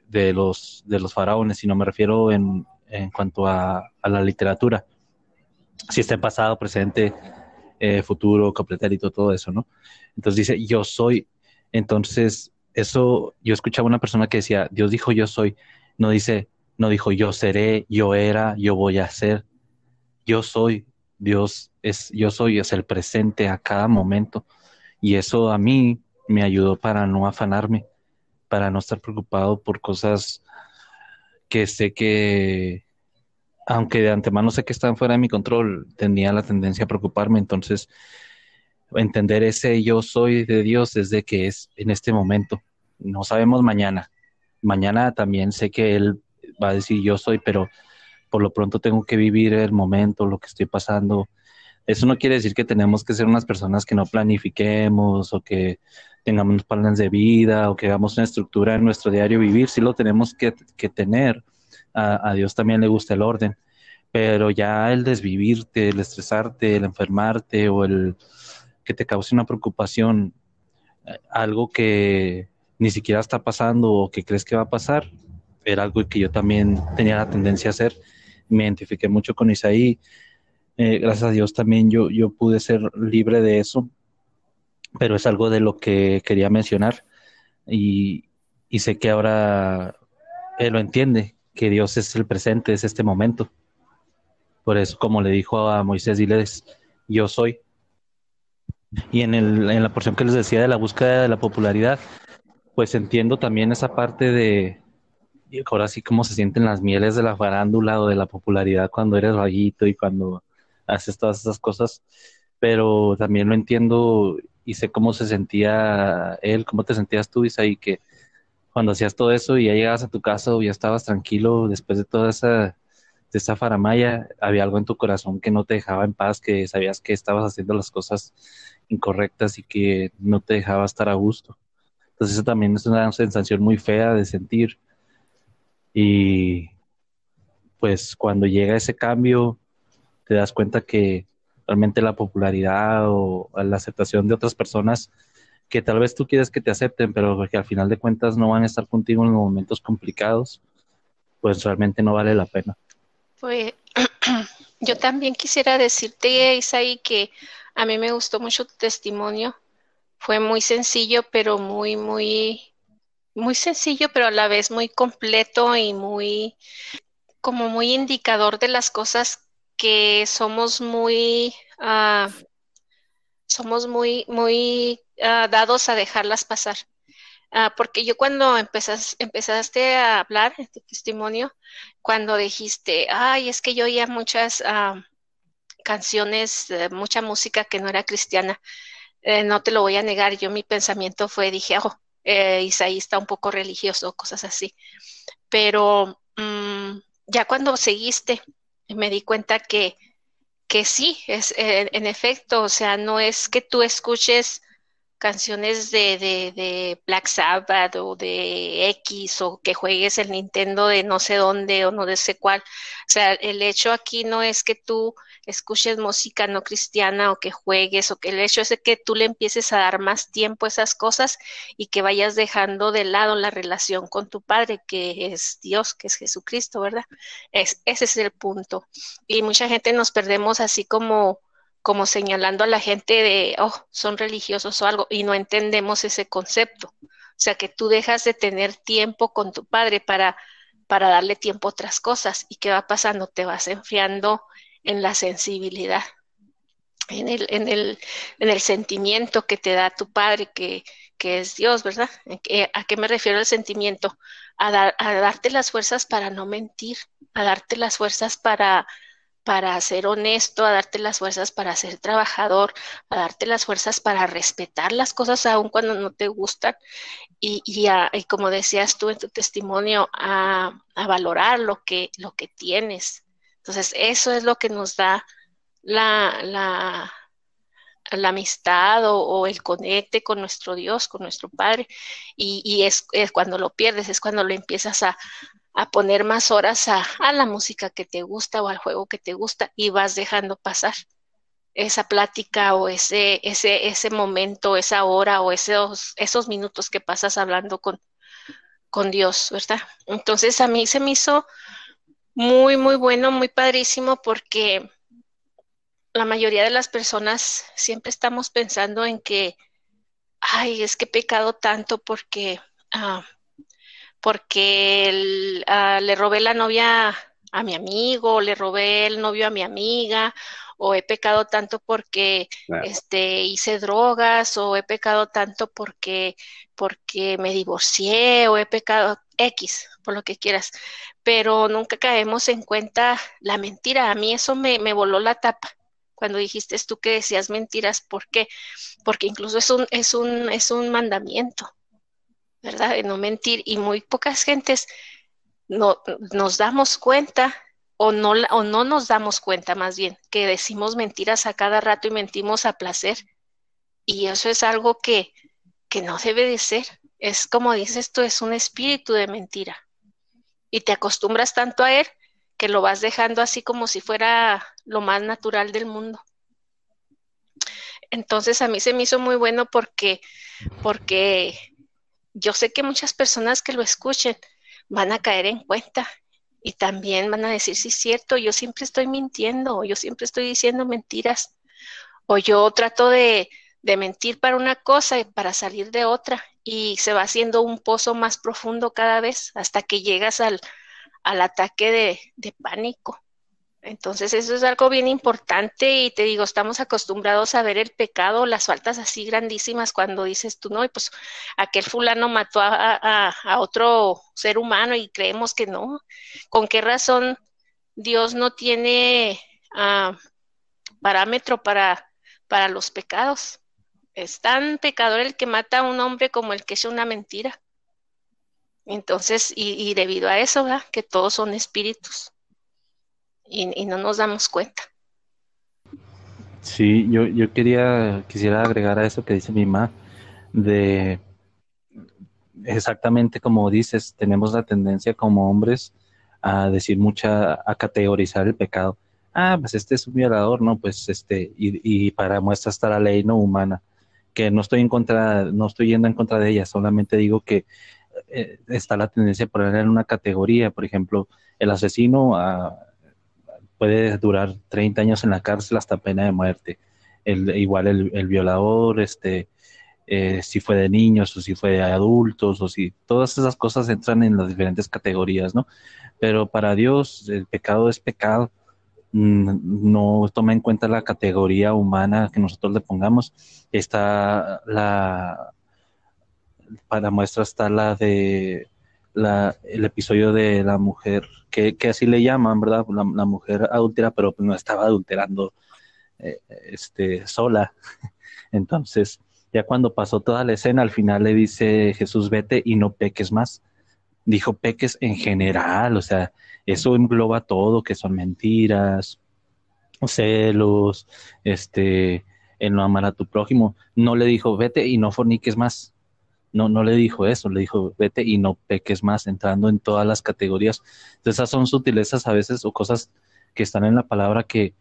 de los, de los faraones, sino me refiero en, en cuanto a, la literatura. Si está en pasado, presente, eh, futuro, completérito, todo eso, ¿no? Entonces dice, yo soy. Entonces, eso, yo escuchaba una persona que decía, Dios dijo yo soy, no dice, no dijo yo seré, yo era, yo voy a ser, yo soy, Dios es, yo soy, es el presente a cada momento. Y eso a mí me ayudó para no afanarme, para no estar preocupado por cosas que sé que, aunque de antemano sé que están fuera de mi control, tenía la tendencia a preocuparme. Entonces, entender ese yo soy de Dios desde que es en este momento. No sabemos mañana. Mañana también sé que Él va a decir yo soy, pero por lo pronto tengo que vivir el momento, lo que estoy pasando. Eso no quiere decir que tenemos que ser unas personas que no planifiquemos o que tengamos planes de vida o que hagamos una estructura en nuestro diario vivir. Sí lo tenemos que, tener. A, a, Dios también le gusta el orden. Pero ya el desvivirte, el estresarte, el enfermarte o el que te cause una preocupación, eh, algo que ni siquiera está pasando o que crees que va a pasar, era algo que yo también tenía la tendencia a hacer me identifiqué mucho con Isaí. Eh, gracias a Dios también yo, yo pude ser libre de eso, pero es algo de lo que quería mencionar y, y sé que ahora él lo entiende, que Dios es el presente, es este momento. Por eso, como le dijo a Moisés, diles, yo soy. Y en, el, en la porción que les decía de la búsqueda de la popularidad, pues entiendo también esa parte de, ahora sí cómo se sienten las mieles de la farándula o de la popularidad cuando eres rayito y cuando haces todas esas cosas, pero también lo entiendo y sé cómo se sentía él, cómo te sentías tú, Isaí, que cuando hacías todo eso y ya llegabas a tu casa o ya estabas tranquilo después de toda esa, de esa faramaya, había algo en tu corazón que no te dejaba en paz, que sabías que estabas haciendo las cosas incorrectas y que no te dejaba estar a gusto. Entonces eso también es una sensación muy fea de sentir y pues cuando llega ese cambio, te das cuenta que realmente la popularidad o la aceptación de otras personas que tal vez tú quieres que te acepten, pero que al final de cuentas no van a estar contigo en los momentos complicados, pues realmente no vale la pena. Pues yo también quisiera decirte, Isaí, que a mí me gustó mucho tu testimonio. Fue muy sencillo, pero muy, muy muy sencillo, pero a la vez muy completo y muy, como muy indicador de las cosas que somos muy, uh, somos muy, muy uh, dados a dejarlas pasar. Uh, porque yo cuando empezas, empezaste a hablar en tu testimonio, cuando dijiste, ay, es que yo oía muchas canciones, mucha música que no era cristiana, eh, no te lo voy a negar, yo mi pensamiento fue, dije, oh, eh, Isaí está un poco religioso, cosas así. Pero mm, ya cuando seguiste, me di cuenta que, que sí, es en efecto, o sea, no es que tú escuches canciones de, de, de, Black Sabbath o de X o que juegues el Nintendo de no sé dónde o no sé cuál. O sea, el hecho aquí no es que tú escuches música no cristiana o que juegues o que el hecho es que tú le empieces a dar más tiempo a esas cosas y que vayas dejando de lado la relación con tu Padre, que es Dios, que es Jesucristo, ¿verdad? Es, ese es el punto. Y mucha gente nos perdemos así como como señalando a la gente de, oh, son religiosos o algo, y no entendemos ese concepto. O sea, que tú dejas de tener tiempo con tu padre para, para darle tiempo a otras cosas. ¿Y qué va pasando? Te vas enfriando en la sensibilidad, en el, en el, en el sentimiento que te da tu padre, que, que es Dios, ¿verdad? ¿A qué me refiero al sentimiento? A, dar, a darte las fuerzas para no mentir, a darte las fuerzas para para ser honesto, a darte las fuerzas para ser trabajador, a darte las fuerzas para respetar las cosas aun cuando no te gustan y, y, como decías tú en tu testimonio, a, valorar lo que, lo que tienes. Entonces, eso es lo que nos da la, la, la amistad o, el conecte con nuestro Dios, con nuestro Padre. Y, es, cuando lo pierdes, es cuando lo empiezas a, poner más horas a, la música que te gusta o al juego que te gusta y vas dejando pasar esa plática o ese, ese, ese momento, esa hora o esos, esos minutos que pasas hablando con, con Dios, ¿verdad? Entonces a mí se me hizo muy, muy bueno, muy padrísimo porque la mayoría de las personas siempre estamos pensando en que, ay, es que he pecado tanto porque, ah, porque ah, le robé la novia a mi amigo, le robé el novio a mi amiga, o he pecado tanto porque este, hice drogas, o he pecado tanto porque, porque me divorcié, o he pecado X, por lo que quieras, pero nunca caemos en cuenta la mentira. A mí eso me, me voló la tapa cuando dijiste tú que decías mentiras, ¿por qué? Porque incluso es un, es un, es un mandamiento, ¿verdad? De no mentir y muy pocas gentes no, nos damos cuenta o no, o no nos damos cuenta más bien que decimos mentiras a cada rato y mentimos a placer. Y eso es algo que, que no debe de ser. Es como dices tú, es un espíritu de mentira. Y te acostumbras tanto a él que lo vas dejando así como si fuera lo más natural del mundo. Entonces a mí se me hizo muy bueno porque, porque yo sé que muchas personas que lo escuchen van a caer en cuenta y también van a decir, sí es cierto, yo siempre estoy mintiendo, o yo siempre estoy diciendo mentiras, o yo trato de, de mentir para una cosa y para salir de otra, y se va haciendo un pozo más profundo cada vez hasta que llegas al, al ataque de, pánico. Entonces eso es algo bien importante y te digo, estamos acostumbrados a ver el pecado, las faltas así grandísimas cuando dices tú, no, y pues aquel fulano mató a, otro ser humano y creemos que no. ¿Con qué razón Dios no tiene ah, parámetro para, para los pecados? Es tan pecador el que mata a un hombre como el que es una mentira. Entonces, y, debido a eso, ¿verdad? Que todos son espíritus y, no nos damos cuenta. Sí, yo, yo quería, quisiera agregar a eso que dice mi mamá, de exactamente como dices, tenemos la tendencia como hombres a decir mucha, a categorizar el pecado. Ah, pues este es un violador, ¿no? Pues este, y, para muestra está la ley no humana, que no estoy en contra, no estoy yendo en contra de ella, solamente digo que eh, está la tendencia por poner en una categoría, por ejemplo, el asesino ah, puede durar 30 años en la cárcel hasta pena de muerte. El, igual el, violador, este, eh, si fue de niños o si fue de adultos o si todas esas cosas entran en las diferentes categorías, ¿no? Pero para Dios el pecado es pecado, mm, no toma en cuenta la categoría humana que nosotros le pongamos. Está la, para muestra está la de la, el episodio de la mujer, que, así le llaman, ¿verdad? La, mujer adúltera, pero no estaba adulterando eh, este, sola. Entonces, ya cuando pasó toda la escena, al final le dice Jesús, vete y no peques más. Dijo peques en general, o sea, eso engloba todo, que son mentiras, celos, este, el no amar a tu prójimo. No le dijo, vete y no forniques más no, no le dijo eso, le dijo vete y no peques más, entrando en todas las categorías. Entonces, esas son sutilezas a veces o cosas que están en la palabra que,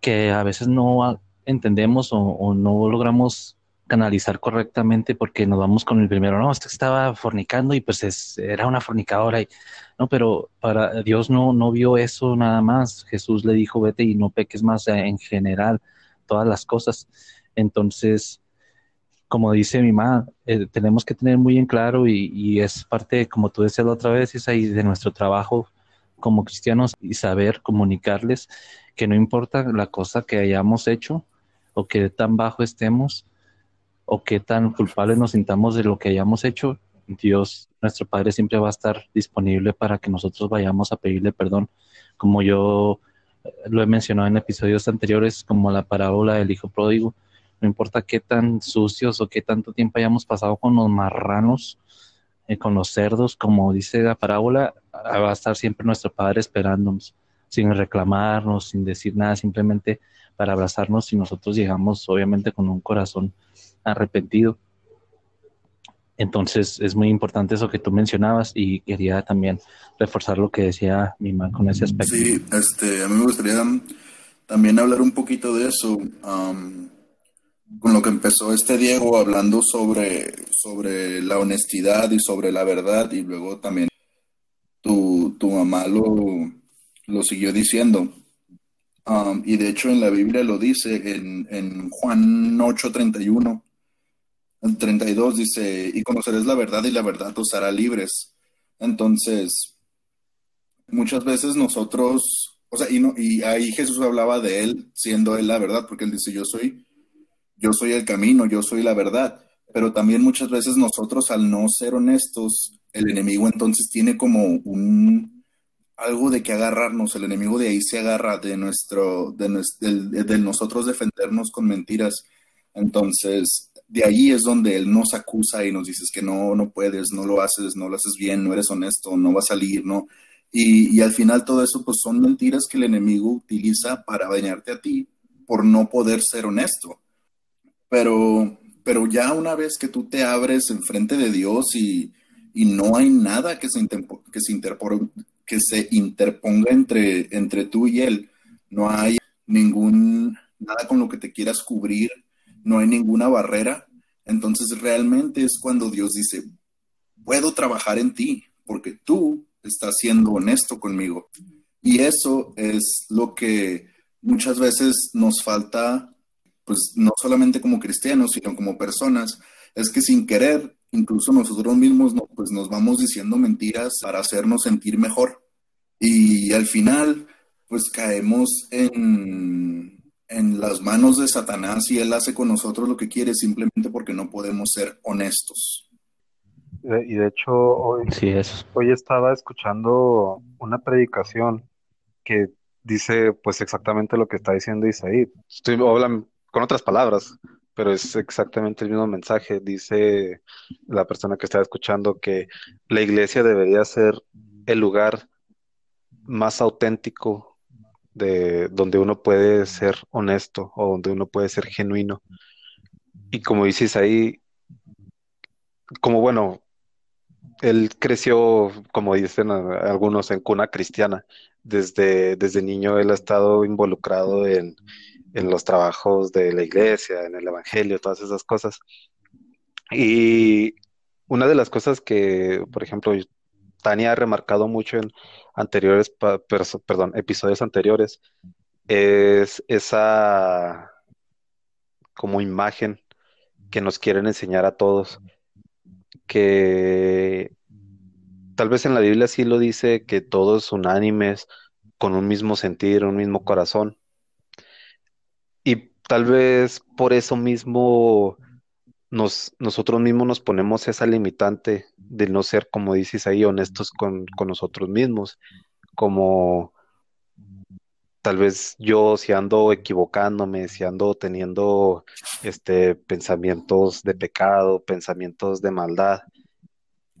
que a veces no entendemos o, no logramos canalizar correctamente porque nos vamos con el primero, no, estaba fornicando y pues era una fornicadora, y, no, pero para Dios no, no vio eso nada más, Jesús le dijo vete y no peques más en general, todas las cosas. Entonces, como dice mi mamá, eh, tenemos que tener muy en claro y, es parte, como tú decías la otra vez, es ahí de nuestro trabajo como cristianos y saber comunicarles que no importa la cosa que hayamos hecho o que tan bajo estemos o que tan culpables nos sintamos de lo que hayamos hecho, Dios, nuestro Padre, siempre va a estar disponible para que nosotros vayamos a pedirle perdón. Como yo lo he mencionado en episodios anteriores, como la parábola del hijo pródigo. No importa qué tan sucios o qué tanto tiempo hayamos pasado con los marranos, eh, con los cerdos, como dice la parábola, va a estar siempre nuestro Padre esperándonos, sin reclamarnos, sin decir nada, simplemente para abrazarnos y nosotros llegamos obviamente con un corazón arrepentido. Entonces es muy importante eso que tú mencionabas y quería también reforzar lo que decía mi mamá con ese aspecto. Sí, este, a mí me gustaría también hablar un poquito de eso, con lo que empezó este Diego hablando sobre, sobre la honestidad y sobre la verdad y luego también tu, tu mamá lo, lo siguió diciendo. y de hecho en la Biblia lo dice en, en Juan 8:31 32 dice, y conoceréis la verdad y la verdad os hará libres. Entonces, muchas veces nosotros, o sea, y, no, y ahí Jesús hablaba de él siendo él la verdad, porque él dice, yo soy, yo soy el camino, yo soy la verdad. Pero también muchas veces nosotros al no ser honestos, el enemigo entonces tiene como un algo de que agarrarnos, el enemigo de ahí se agarra de nuestro, de, de nosotros defendernos con mentiras. Entonces, de ahí es donde él nos acusa y nos dice que no, no puedes, no lo haces, no lo haces bien, no eres honesto, no va a salir, ¿no? Y, al final todo eso pues son mentiras que el enemigo utiliza para dañarte a ti por no poder ser honesto. Pero, pero ya una vez que tú te abres enfrente de Dios y, no hay nada que se, que se, que se interponga entre, entre tú y Él, no hay ningún, nada con lo que te quieras cubrir, no hay ninguna barrera, entonces realmente es cuando Dios dice, puedo trabajar en ti porque tú estás siendo honesto conmigo. Y eso es lo que muchas veces nos falta, pues no solamente como cristianos, sino como personas, es que sin querer, incluso nosotros mismos, pues nos vamos diciendo mentiras para hacernos sentir mejor. Y al final, pues caemos en en las manos de Satanás y él hace con nosotros lo que quiere simplemente porque no podemos ser honestos. Y de hecho, hoy, hoy estaba escuchando una predicación que dice pues exactamente lo que está diciendo Isaí. Estoy hablando con otras palabras, pero es exactamente el mismo mensaje. Dice la persona que estaba escuchando que la iglesia debería ser el lugar más auténtico de donde uno puede ser honesto o donde uno puede ser genuino. Y como dices ahí, como bueno, él creció, como dicen algunos, en cuna cristiana. Desde, desde niño él ha estado involucrado en, en los trabajos de la iglesia, en el evangelio, todas esas cosas. Y una de las cosas que, por ejemplo, Tania ha remarcado mucho en anteriores, perdón, episodios anteriores, es esa como imagen que nos quieren enseñar a todos, que tal vez en la Biblia sí lo dice que todos unánimes, con un mismo sentir, un mismo corazón. Tal vez por eso mismo nosotros mismos nos ponemos esa limitante de no ser, como dices ahí, honestos con, nosotros mismos, como tal vez yo si ando equivocándome, si ando teniendo este pensamientos de pecado, pensamientos de maldad,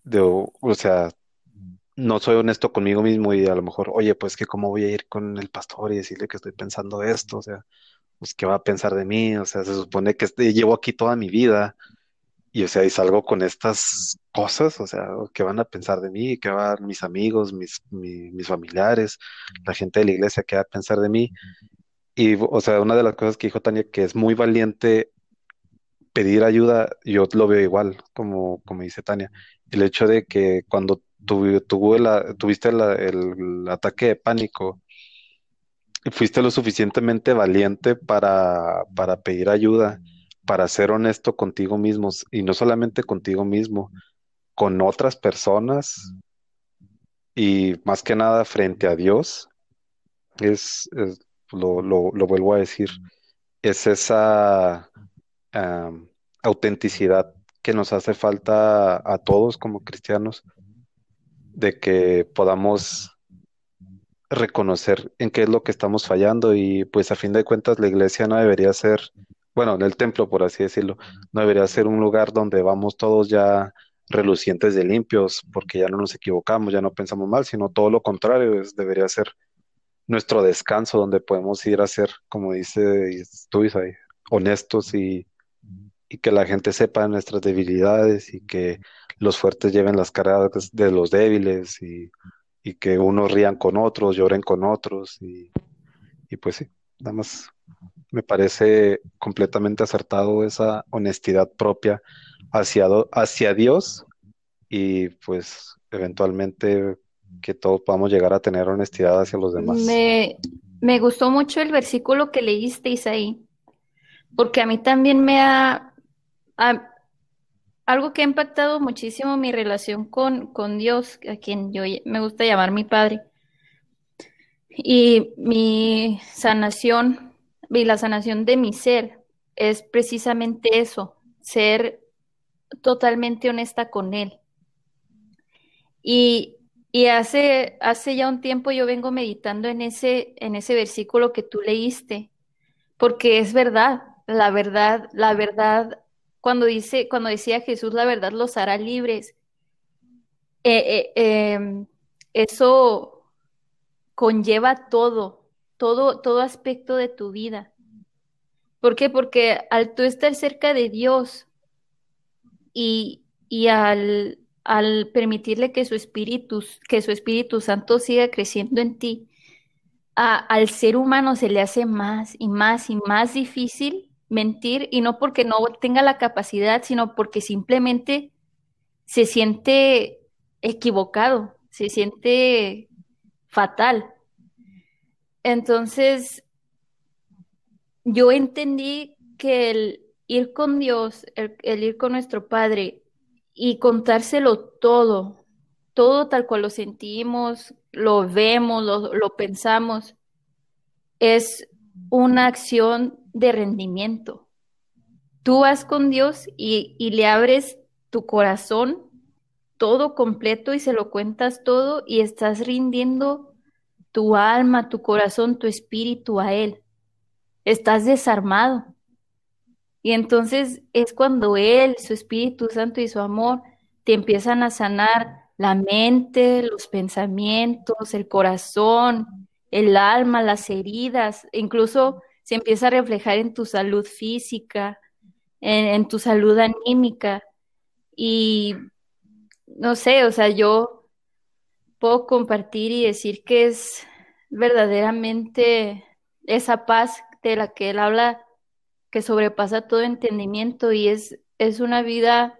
de, o sea, no soy honesto conmigo mismo y a lo mejor, oye, pues que cómo voy a ir con el pastor y decirle que estoy pensando esto, o sea, pues, ¿qué va a pensar de mí? O sea, se supone que llevo aquí toda mi vida y, o sea, y salgo con estas cosas, o sea, ¿qué van a pensar de mí? ¿Qué van mis amigos, mis, mis familiares, la gente de la iglesia, qué va a pensar de mí? Y, o sea, una de las cosas que dijo Tania, que es muy valiente pedir ayuda, yo lo veo igual, como, como dice Tania. El hecho de que cuando tuviste el ataque de pánico, fuiste lo suficientemente valiente para, para pedir ayuda, para ser honesto contigo mismo y no solamente contigo mismo, con otras personas y más que nada frente a Dios, es, lo, vuelvo a decir, es esa autenticidad que nos hace falta a todos como cristianos, de que podamos reconocer en qué es lo que estamos fallando y pues a fin de cuentas la iglesia no debería ser, bueno, en el templo por así decirlo, no debería ser un lugar donde vamos todos ya relucientes de limpios porque ya no nos equivocamos, ya no pensamos mal, sino todo lo contrario, es, debería ser nuestro descanso donde podemos ir a ser, como dice tú, Isaí, honestos y, y que la gente sepa nuestras debilidades y que los fuertes lleven las cargas de los débiles y, y que unos rían con otros, lloren con otros y, y pues sí, nada más me parece completamente acertado esa honestidad propia hacia, hacia Dios y pues eventualmente que todos podamos llegar a tener honestidad hacia los demás. Me, me gustó mucho el versículo que leíste, Isaí, porque a mí también me ha, algo que ha impactado muchísimo mi relación con, con Dios, a quien yo me gusta llamar mi padre, y mi sanación y la sanación de mi ser es precisamente eso, ser totalmente honesta con Él. Y, y hace, hace ya un tiempo yo vengo meditando en ese, en ese versículo que tú leíste, porque es verdad, la verdad, la verdad cuando dice, cuando decía Jesús, la verdad los hará libres. Eh, eh, em, eso conlleva todo, todo, todo aspecto de tu vida. ¿Por qué? Porque al tú estar cerca de Dios y, al, al, permitirle que su espíritu, que su Espíritu Santo siga creciendo en ti, al ser humano se le hace más y más y más difícil mentir y no porque no tenga la capacidad, sino porque simplemente se siente equivocado, se siente fatal. Entonces, yo entendí que el ir con Dios, el, ir con nuestro Padre y contárselo todo, todo tal cual lo sentimos, lo vemos, lo, pensamos, es una acción de rendimiento. Tú vas con Dios y, le abres tu corazón todo completo y se lo cuentas todo y estás rindiendo tu alma, tu corazón, tu espíritu a Él. Estás desarmado. Y entonces es cuando Él, su Espíritu Santo y su amor te empiezan a sanar la mente, los pensamientos, el corazón, el alma, las heridas, incluso se empieza a reflejar en tu salud física, en, tu salud anímica. Y no sé, o sea, yo puedo compartir y decir que es verdaderamente esa paz de la que él habla que sobrepasa todo entendimiento y es, es una vida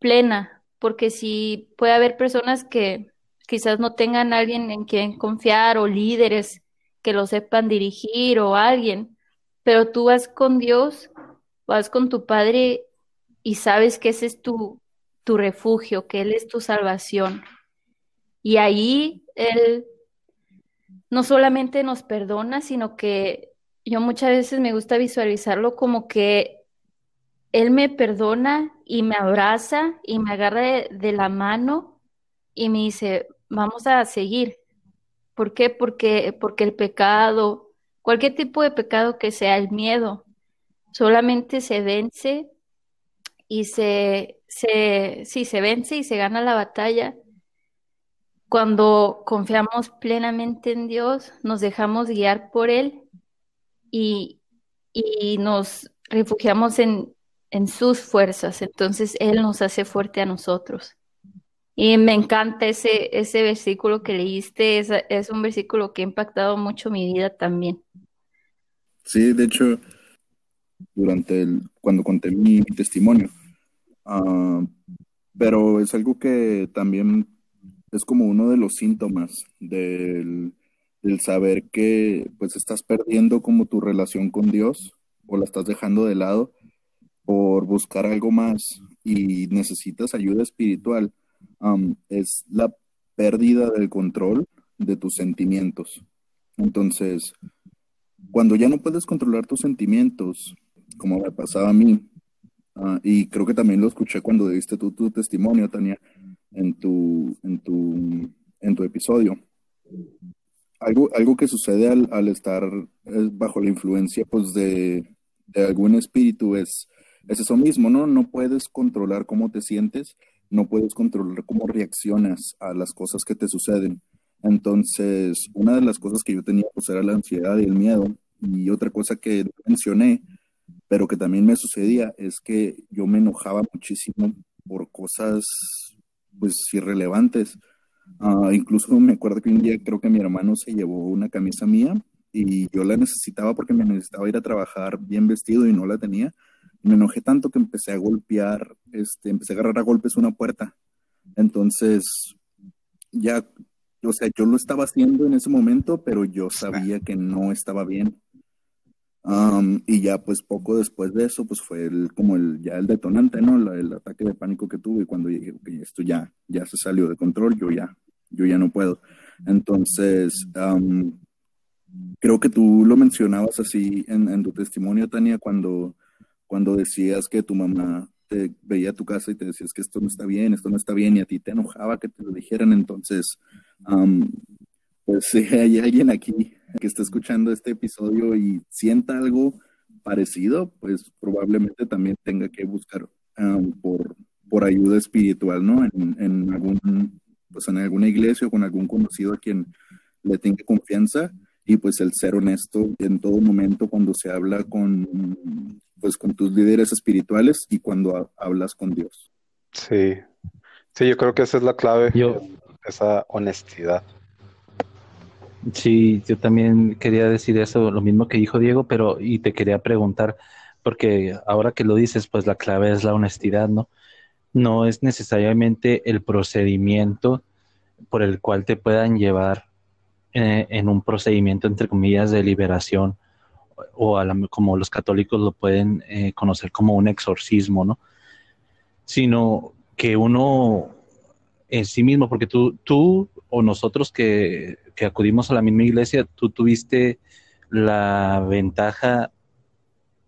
plena, porque si puede haber personas que quizás no tengan alguien en quien confiar o líderes que lo sepan dirigir o alguien, pero tú vas con Dios, vas con tu Padre y sabes que ese es tu, tu refugio, que Él es tu salvación. Y ahí Él no solamente nos perdona, sino que yo muchas veces me gusta visualizarlo como que Él me perdona y me abraza y me agarra de, de la mano y me dice, vamos a seguir, ¿Por qué? Porque, porque el pecado, cualquier tipo de pecado que sea el miedo, solamente se vence y se, se, se vence y se gana la batalla cuando confiamos plenamente en Dios, nos dejamos guiar por Él y, y nos refugiamos en, en sus fuerzas. Entonces Él nos hace fuerte a nosotros. Y me encanta ese, ese versículo que leíste, es, es un versículo que ha impactado mucho mi vida también. Sí, de hecho, durante el, cuando conté mi, testimonio, ah, pero es algo que también es como uno de los síntomas del, del, saber que pues estás perdiendo como tu relación con Dios o la estás dejando de lado por buscar algo más y necesitas ayuda espiritual es la pérdida del control de tus sentimientos. Entonces, cuando ya no puedes controlar tus sentimientos, como me pasaba a mí, ah, y creo que también lo escuché cuando diste tu testimonio, Tania, en tu, en tu, en tu episodio, algo, algo que sucede al, estar eh, bajo la influencia pues de, algún espíritu es, es eso mismo, ¿no? No puedes controlar cómo te sientes, no puedes controlar cómo reaccionas a las cosas que te suceden. Entonces, una de las cosas que yo tenía pues era la ansiedad y el miedo. Y otra cosa que mencioné, pero que también me sucedía, es que yo me enojaba muchísimo por cosas pues irrelevantes. Ah, incluso me acuerdo que un día creo que mi hermano se llevó una camisa mía y yo la necesitaba porque me necesitaba ir a trabajar bien vestido y no la tenía. Me enojé tanto que empecé a golpear, este, empecé a agarrar a golpes una puerta. Entonces, ya, o sea, yo lo estaba haciendo en ese momento, pero yo sabía que no estaba bien. y ya pues poco después de eso, pues fue el, como el, ya el detonante, ¿no? el ataque de pánico que tuve cuando dije, ok, esto ya, ya se salió de control, yo ya, yo ya no puedo. Entonces, creo que tú lo mencionabas así en, en, tu testimonio, Tania, cuando, cuando decías que tu mamá te veía a tu casa y te decías que esto no está bien, esto no está bien, y a ti te enojaba que te lo dijeran. Entonces, pues si hay alguien aquí que está escuchando este episodio y sienta algo parecido, pues probablemente también tenga que buscar por, por ayuda espiritual, ¿no? En, en, algún, pues en alguna iglesia o con algún conocido a quien le tenga confianza y pues el ser honesto en todo momento cuando se habla con pues con tus líderes espirituales y cuando hablas con Dios. Sí, sí, yo creo que esa es la clave, yo, esa honestidad. Sí, yo también quería decir eso, lo mismo que dijo Diego, pero y te quería preguntar, porque ahora que lo dices, pues la clave es la honestidad, ¿no? No es necesariamente el procedimiento por el cual te puedan llevar eh, en un procedimiento, entre comillas, de liberación, o como los católicos lo pueden eh, conocer como un exorcismo, ¿no? Sino que uno en sí mismo, porque tú, tú o nosotros que, acudimos a la misma iglesia, tú tuviste la ventaja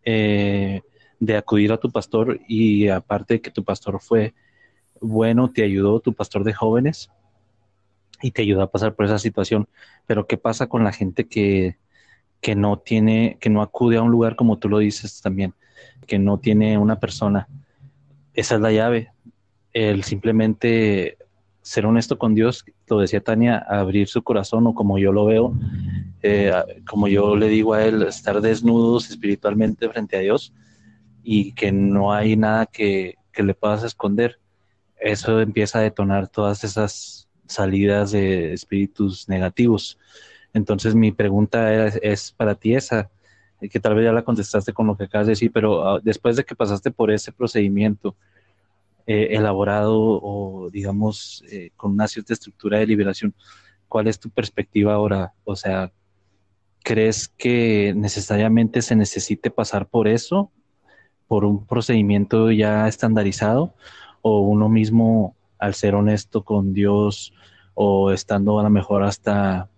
eh, de acudir a tu pastor y aparte de que tu pastor fue bueno, te ayudó, tu pastor de jóvenes, y te ayudó a pasar por esa situación. Pero ¿qué pasa con la gente que, que no tiene, que no acude a un lugar como tú lo dices también, que no tiene una persona? Esa es la llave. El simplemente ser honesto con Dios, lo decía Tania, abrir su corazón o como yo lo veo, eh, como yo le digo a él, estar desnudos espiritualmente frente a Dios y que no hay nada que, le puedas esconder. Eso empieza a detonar todas esas salidas de espíritus negativos. Entonces mi pregunta es, para ti esa, que tal vez ya la contestaste con lo que acabas de decir, pero ah, después de que pasaste por ese procedimiento, eh, elaborado o digamos eh, con una cierta estructura de liberación. ¿Cuál es tu perspectiva ahora? O sea, ¿crees que necesariamente se necesite pasar por eso, por un procedimiento ya estandarizado, o uno mismo, al ser honesto con Dios o estando a lo mejor hasta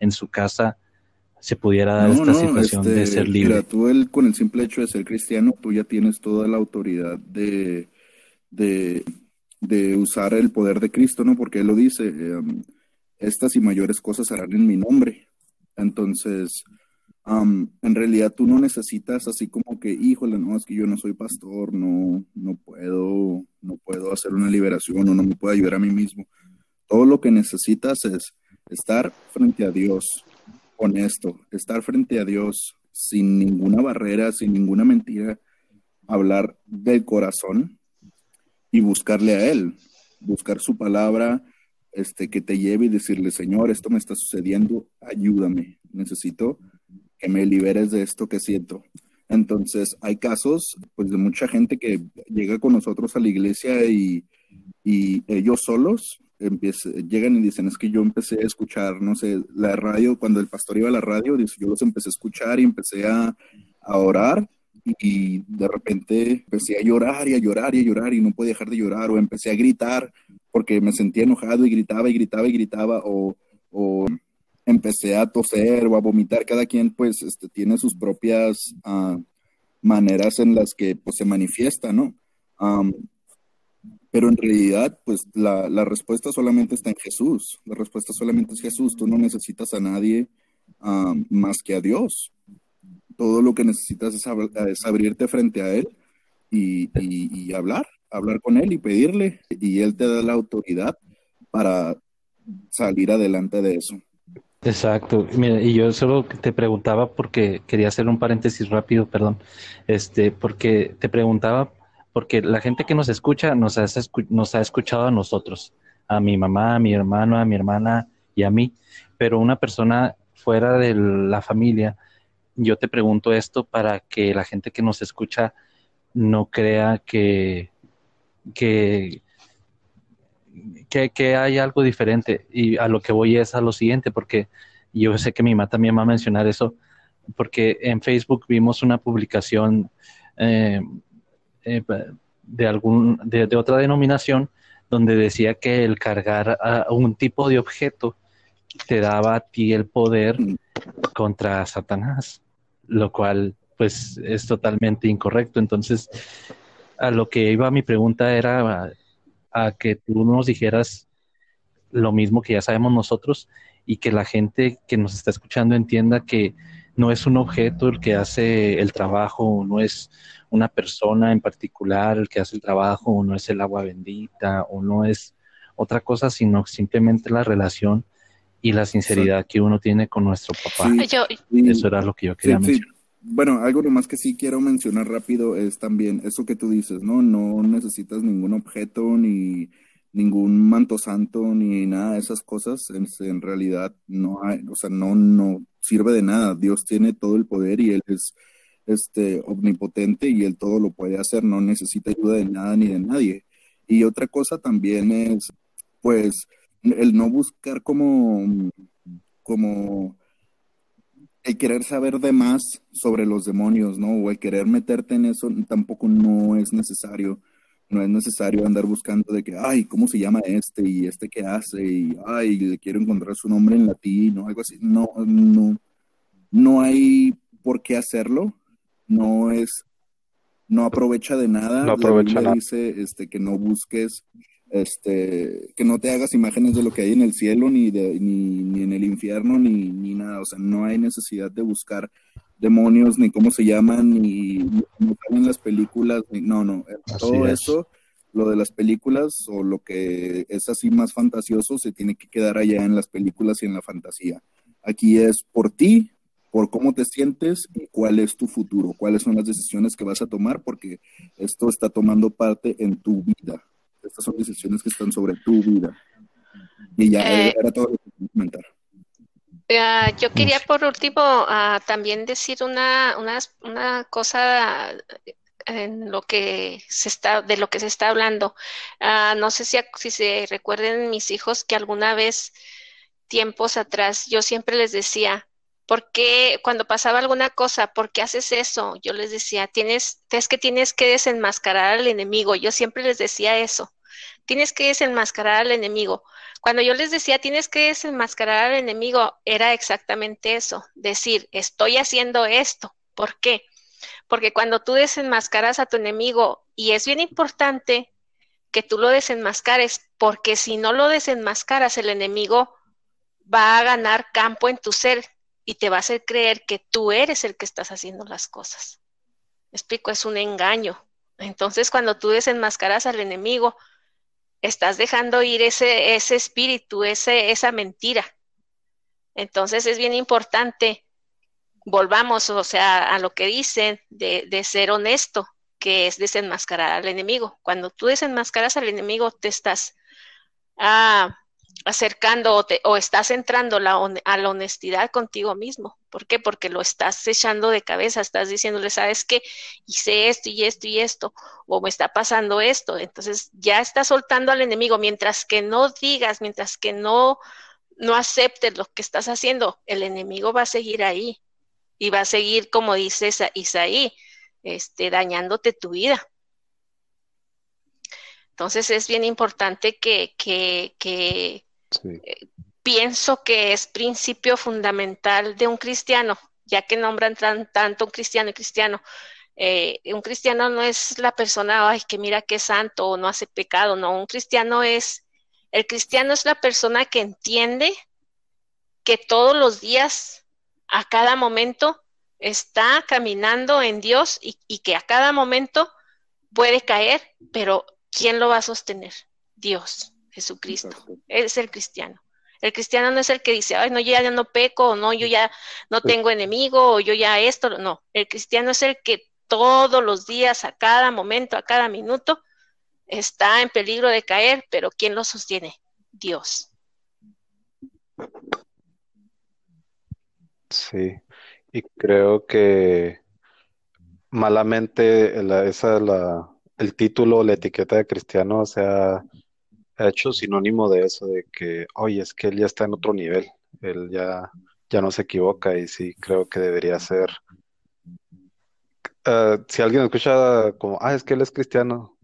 en su casa, se pudiera dar esta situación de este, ser libre? Mira, tú el, con el simple hecho de ser cristiano, tú ya tienes toda la autoridad de de, usar el poder de Cristo, ¿no? Porque Él lo dice, em, estas y mayores cosas harán en mi nombre. Entonces, en realidad tú no necesitas así como que, híjole, no, es que yo no soy pastor, no, no puedo, no puedo hacer una liberación o no me puedo ayudar a mí mismo. Todo lo que necesitas es estar frente a Dios, honesto, estar frente a Dios sin ninguna barrera, sin ninguna mentira, hablar del corazón y buscarle a Él, buscar su palabra, este, que te lleve y decirle, Señor, esto me está sucediendo, ayúdame, necesito que me liberes de esto que siento. Entonces, hay casos, pues, de mucha gente que llega con nosotros a la iglesia y, y ellos solos llegan y dicen, es que yo empecé a escuchar, no sé, la radio, cuando el pastor iba a la radio, yo los empecé a escuchar y empecé a, a orar y de repente empecé a llorar y a llorar y a llorar y no podía dejar de llorar o empecé a gritar porque me sentía enojado y gritaba y gritaba y gritaba o, o empecé a toser o a vomitar. Cada quien pues este, tiene sus propias uh, maneras en las que pues se manifiesta, ¿no? Um, Pero en realidad, pues la, la, respuesta solamente está en Jesús. La respuesta solamente es Jesús. Tú no necesitas a nadie más que a Dios. Todo lo que necesitas es, es abrirte frente a Él y, y, hablar, hablar con Él y pedirle. Y Él te da la autoridad para salir adelante de eso. Exacto. Mira, y yo solo te preguntaba porque quería hacer un paréntesis rápido, perdón. Este, porque te preguntaba porque la gente que nos escucha nos ha, nos ha escuchado a nosotros, a mi mamá, a mi hermano, a mi hermana y a mí, pero una persona fuera de la familia, yo te pregunto esto para que la gente que nos escucha no crea que, que, que, hay algo diferente. Y a lo que voy es a lo siguiente, porque yo sé que mi mamá también va a mencionar eso, porque en Facebook vimos una publicación eh, eh, de, algún, de, otra denominación donde decía que el cargar a un tipo de objeto te daba a ti el poder contra Satanás, lo cual pues es totalmente incorrecto. Entonces, a lo que iba mi pregunta era a, que tú nos dijeras lo mismo que ya sabemos nosotros y que la gente que nos está escuchando entienda que no es un objeto el que hace el trabajo, no es una persona en particular el que hace el trabajo, o no es el agua bendita, o no es otra cosa, sino simplemente la relación y la sinceridad que uno tiene con nuestro papá. Eso era lo que yo quería mencionar. Bueno, algo más que sí quiero mencionar rápido es también eso que tú dices, ¿no? No necesitas ningún objeto ni ningún manto santo ni nada de esas cosas. En, en realidad no hay, o sea, no, no sirve de nada. Dios tiene todo el poder y Él es este, omnipotente y él todo lo puede hacer, no necesita ayuda de nada ni de nadie. Y otra cosa también es, pues, el no buscar como, como el querer saber de más sobre los demonios, ¿no? O el querer meterte en eso tampoco no es necesario. No es necesario andar buscando de que, ay, ¿cómo se llama este? Y este qué hace? Y, ay, le quiero encontrar su nombre en latín o algo así. No, no, no hay por qué hacerlo no es, no aprovecha de nada. No aprovecha nada. dice este, que no busques, este, que no te hagas imágenes de lo que hay en el cielo, ni, de, ni, ni en el infierno, ni, ni nada. O sea, no hay necesidad de buscar demonios, ni cómo se llaman, ni, cómo en las películas, ni, no, no. Todo eso, lo de las películas o lo que es así más fantasioso, se tiene que quedar allá en las películas y en la fantasía. Aquí es por ti, por cómo te sientes y cuál es tu futuro, cuáles son las decisiones que vas a tomar, porque esto está tomando parte en tu vida. Estas son decisiones que están sobre tu vida. Y ya eh, era todo lo que quería comentar. Uh, yo quería por último uh, también decir una, una, una, cosa en lo que se está, de lo que se está hablando. Uh, no sé si, si se recuerden mis hijos que alguna vez, tiempos atrás, yo siempre les decía, ¿Por qué cuando pasaba alguna cosa, por qué haces eso? Yo les decía, tienes, es que tienes que desenmascarar al enemigo. Yo siempre les decía eso. Tienes que desenmascarar al enemigo. Cuando yo les decía, tienes que desenmascarar al enemigo, era exactamente eso. Decir, estoy haciendo esto. ¿Por qué? Porque cuando tú desenmascaras a tu enemigo, y es bien importante que tú lo desenmascares, porque si no lo desenmascaras, el enemigo va a ganar campo en tu ser y te va a hacer creer que tú eres el que estás haciendo las cosas. ¿Me explico, es un engaño. Entonces, cuando tú desenmascaras al enemigo, estás dejando ir ese, ese espíritu, ese, esa mentira. Entonces, es bien importante, volvamos, o sea, a lo que dicen de, de ser honesto, que es desenmascarar al enemigo. Cuando tú desenmascaras al enemigo, te estás ah, acercando o, estás entrando a la honestidad contigo mismo. ¿Por qué? Porque lo estás echando de cabeza, estás diciéndole, sabes que hice esto y esto y esto, o me está pasando esto. Entonces ya estás soltando al enemigo. Mientras que no digas, mientras que no, no aceptes lo que estás haciendo, el enemigo va a seguir ahí y va a seguir, como dice Isaí, este, dañándote tu vida. Entonces es bien importante que, que, que, pienso que es principio fundamental de un cristiano, ya que nombran tan, tanto un cristiano y cristiano, Eh, un cristiano no es la persona ay, que mira que es santo o no hace pecado, no, un cristiano es, el cristiano es la persona que entiende que todos los días, a cada momento, está caminando en Dios y, y que a cada momento puede caer, pero ¿quién lo va a sostener? Dios, Jesucristo. Es el cristiano. El cristiano no es el que dice, ay, no, yo ya no peco, o no, yo ya no tengo enemigo, o yo ya esto. No, el cristiano es el que todos los días, a cada momento, a cada minuto, está en peligro de caer, pero ¿quién lo sostiene? Dios. Sí, y creo que malamente esa, la, el título, la etiqueta de cristiano se ha, hecho sinónimo de eso, de que, oye, es que él ya está en otro nivel, él ya, ya no se equivoca y sí creo que debería ser. Eh, si alguien escucha como, ah, es que él es cristiano,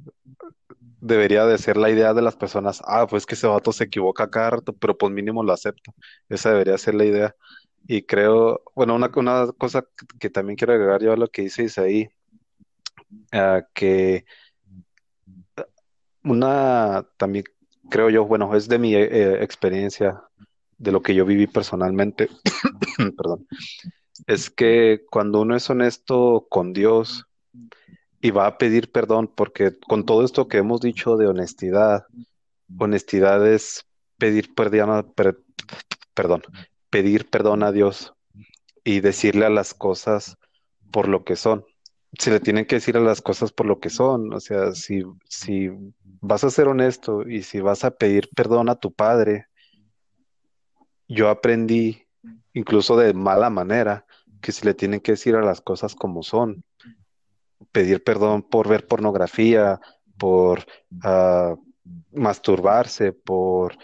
debería de ser la idea de las personas, ah, pues que ese vato se equivoca cada rato, pero pues mínimo lo acepto. Esa debería ser la idea. Y creo, bueno, una, una cosa que también quiero agregar yo a lo que dice Isaí, uh, que una también creo yo, bueno, es de mi eh, experiencia, de lo que yo viví personalmente, perdón, es que cuando uno es honesto con Dios y va a pedir perdón, porque con todo esto que hemos dicho de honestidad, honestidad es pedir perdón, perdón, pedir perdón a Dios y decirle a las cosas por lo que son. Se le tienen que decir a las cosas por lo que son. O sea, si, si vas a ser honesto y si vas a pedir perdón a tu padre, yo aprendí, incluso de mala manera, que se le tienen que decir a las cosas como son. Pedir perdón por ver pornografía, por uh, masturbarse, por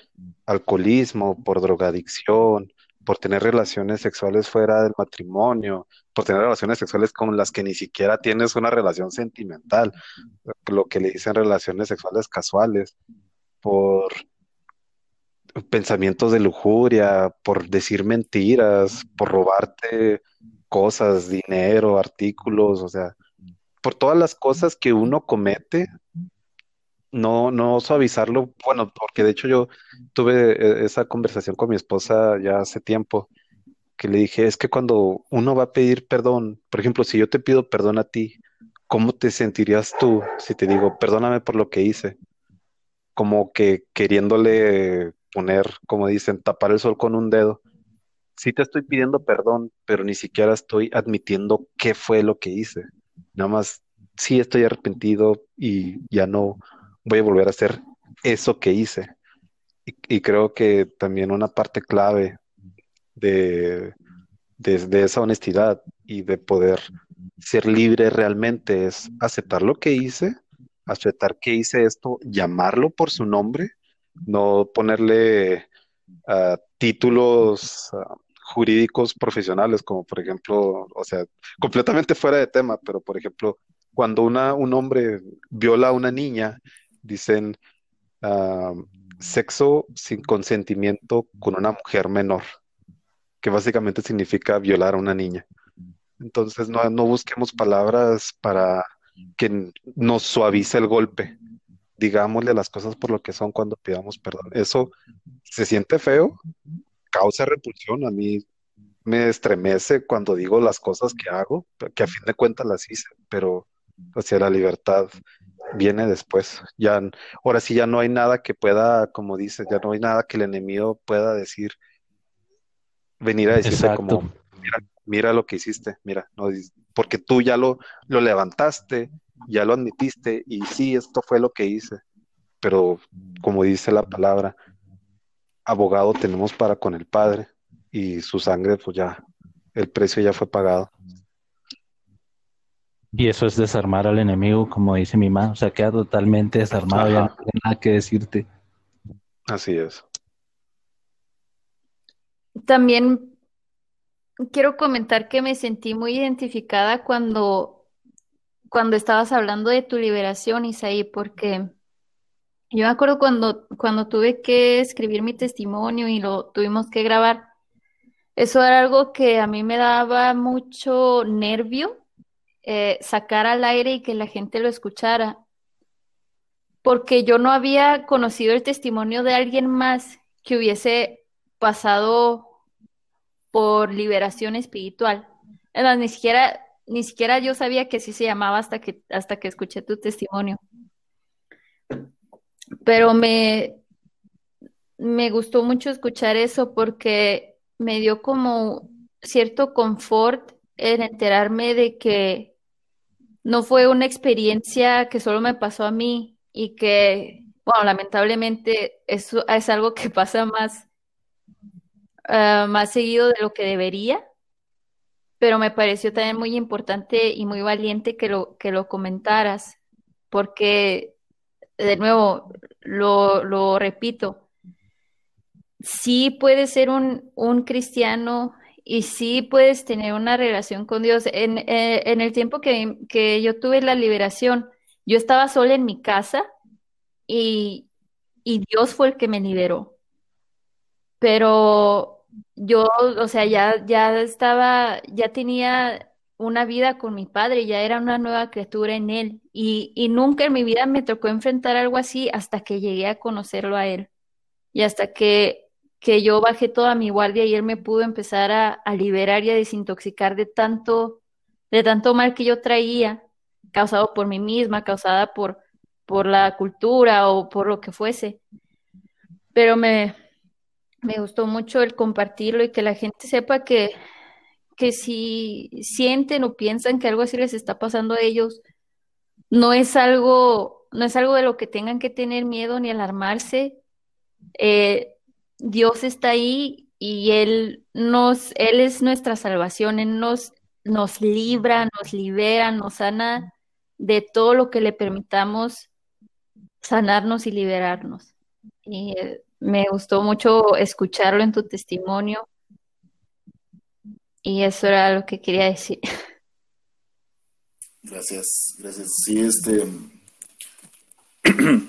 alcoholismo, por drogadicción, por tener relaciones sexuales fuera del matrimonio, por tener relaciones sexuales con las que ni siquiera tienes una relación sentimental, lo que le dicen relaciones sexuales casuales, por pensamientos de lujuria, por decir mentiras, por robarte cosas, dinero, artículos, o sea, por todas las cosas que uno comete no, no suavizarlo, bueno, porque de hecho yo tuve eh, esa conversación con mi esposa ya hace tiempo, que le dije, es que cuando uno va a pedir perdón, por ejemplo, si yo te pido perdón a ti, ¿cómo te sentirías tú si te digo, perdóname por lo que hice? Como que queriéndole poner, como dicen, tapar el sol con un dedo. Sí te estoy pidiendo perdón, pero ni siquiera estoy admitiendo qué fue lo que hice. Nada más, sí estoy arrepentido y ya no, voy a volver a hacer eso que hice. Y, creo que también una parte clave de, de, esa honestidad y de poder ser libre realmente es aceptar lo que hice, aceptar que hice esto, llamarlo por su nombre, no ponerle ah, títulos ah, jurídicos profesionales, como por ejemplo, o sea, completamente fuera de tema, pero por ejemplo, cuando una, un hombre viola a una niña dicen ah, sexo sin consentimiento con una mujer menor, que básicamente significa violar a una niña. Entonces no, no busquemos palabras para que nos suavice el golpe. Digámosle las cosas por lo que son cuando pidamos perdón. Eso se siente feo, causa repulsión. A mí me estremece cuando digo las cosas que hago, que a fin de cuentas las hice, pero hacia la libertad viene después. Ya, ahora sí ya no hay nada que pueda, como dices, ya no hay nada que el enemigo pueda decir, venir a decirte como, mira, mira lo que hiciste, mira, no, porque tú ya lo, lo levantaste, ya lo admitiste y sí, esto fue lo que hice. Pero como dice la palabra, abogado tenemos para con el Padre y su sangre, pues ya, el precio ya fue pagado. Y eso es desarmar al enemigo, como dice mi mamá. O sea, queda totalmente desarmado, ya no tiene nada que decirte. Así es. También quiero comentar que me sentí muy identificada cuando, cuando estabas hablando de tu liberación, Isaí, porque yo me acuerdo cuando, cuando tuve que escribir mi testimonio y lo tuvimos que grabar. Eso era algo que a mí me daba mucho nervio eh, sacar al aire y que la gente lo escuchara, porque yo no había conocido el testimonio de alguien más que hubiese pasado por liberación espiritual. Ni siquiera, ni siquiera yo sabía que así se llamaba hasta que, hasta que escuché tu testimonio. Pero me, me gustó mucho escuchar eso porque me dio como cierto confort en enterarme de que no fue una experiencia que solo me pasó a mí y que, bueno, lamentablemente eso es algo que pasa más, ah, más seguido de lo que debería, pero me pareció también muy importante y muy valiente que lo, que lo comentaras, porque, de nuevo, lo, lo repito, sí puedes ser un, un cristiano y sí puedes tener una relación con Dios. En, eh, en el tiempo que, que, yo tuve la liberación, yo estaba sola en mi casa y, y Dios fue el que me liberó. Pero yo, o sea, ya, ya estaba, ya tenía una vida con mi padre, ya era una nueva criatura en él. Y, y nunca en mi vida me tocó enfrentar algo así hasta que llegué a conocerlo a él. Y hasta que que yo bajé toda mi guardia y él me pudo empezar a, liberar y a desintoxicar de tanto, de tanto mal que yo traía, causado por mí misma, causada por, por la cultura o por lo que fuese. Pero me, me gustó mucho el compartirlo y que la gente sepa que, que si sienten o piensan que algo así les está pasando a ellos, no es algo, no es algo de lo que tengan que tener miedo ni alarmarse. Eh, Dios está ahí y Él nos, Él es nuestra salvación, Él nos, nos libra, nos libera, nos sana de todo lo que le permitamos sanarnos y liberarnos. Y eh, me gustó mucho escucharlo en tu testimonio. Y eso era lo que quería decir. Gracias, gracias. Sí, este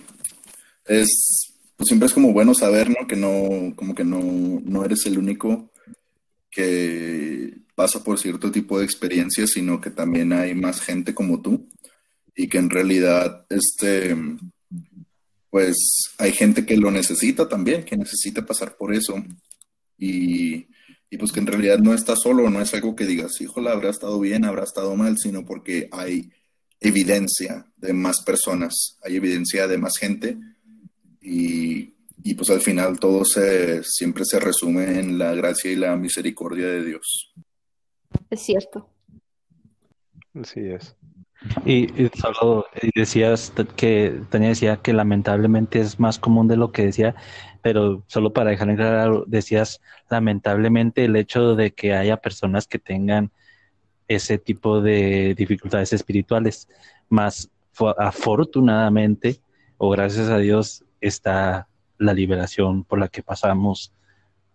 es pues siempre es como bueno saber, ¿no? Que no, como que no, no eres el único que pasa por cierto tipo de experiencias, sino que también hay más gente como tú y que en realidad, este, pues hay gente que lo necesita también, que necesita pasar por eso y, y pues que en realidad no está solo, no es algo que digas, híjole, habrá estado bien, habrá estado mal, sino porque hay evidencia de más personas, hay evidencia de más gente y, y pues al final todo se, siempre se resume en la gracia y la misericordia de Dios. Es cierto. Así es. Y, solo decías que Tania decía que lamentablemente es más común de lo que decía, pero solo para dejar en claro, decías lamentablemente el hecho de que haya personas que tengan ese tipo de dificultades espirituales, más afortunadamente o gracias a Dios está la liberación por la que pasamos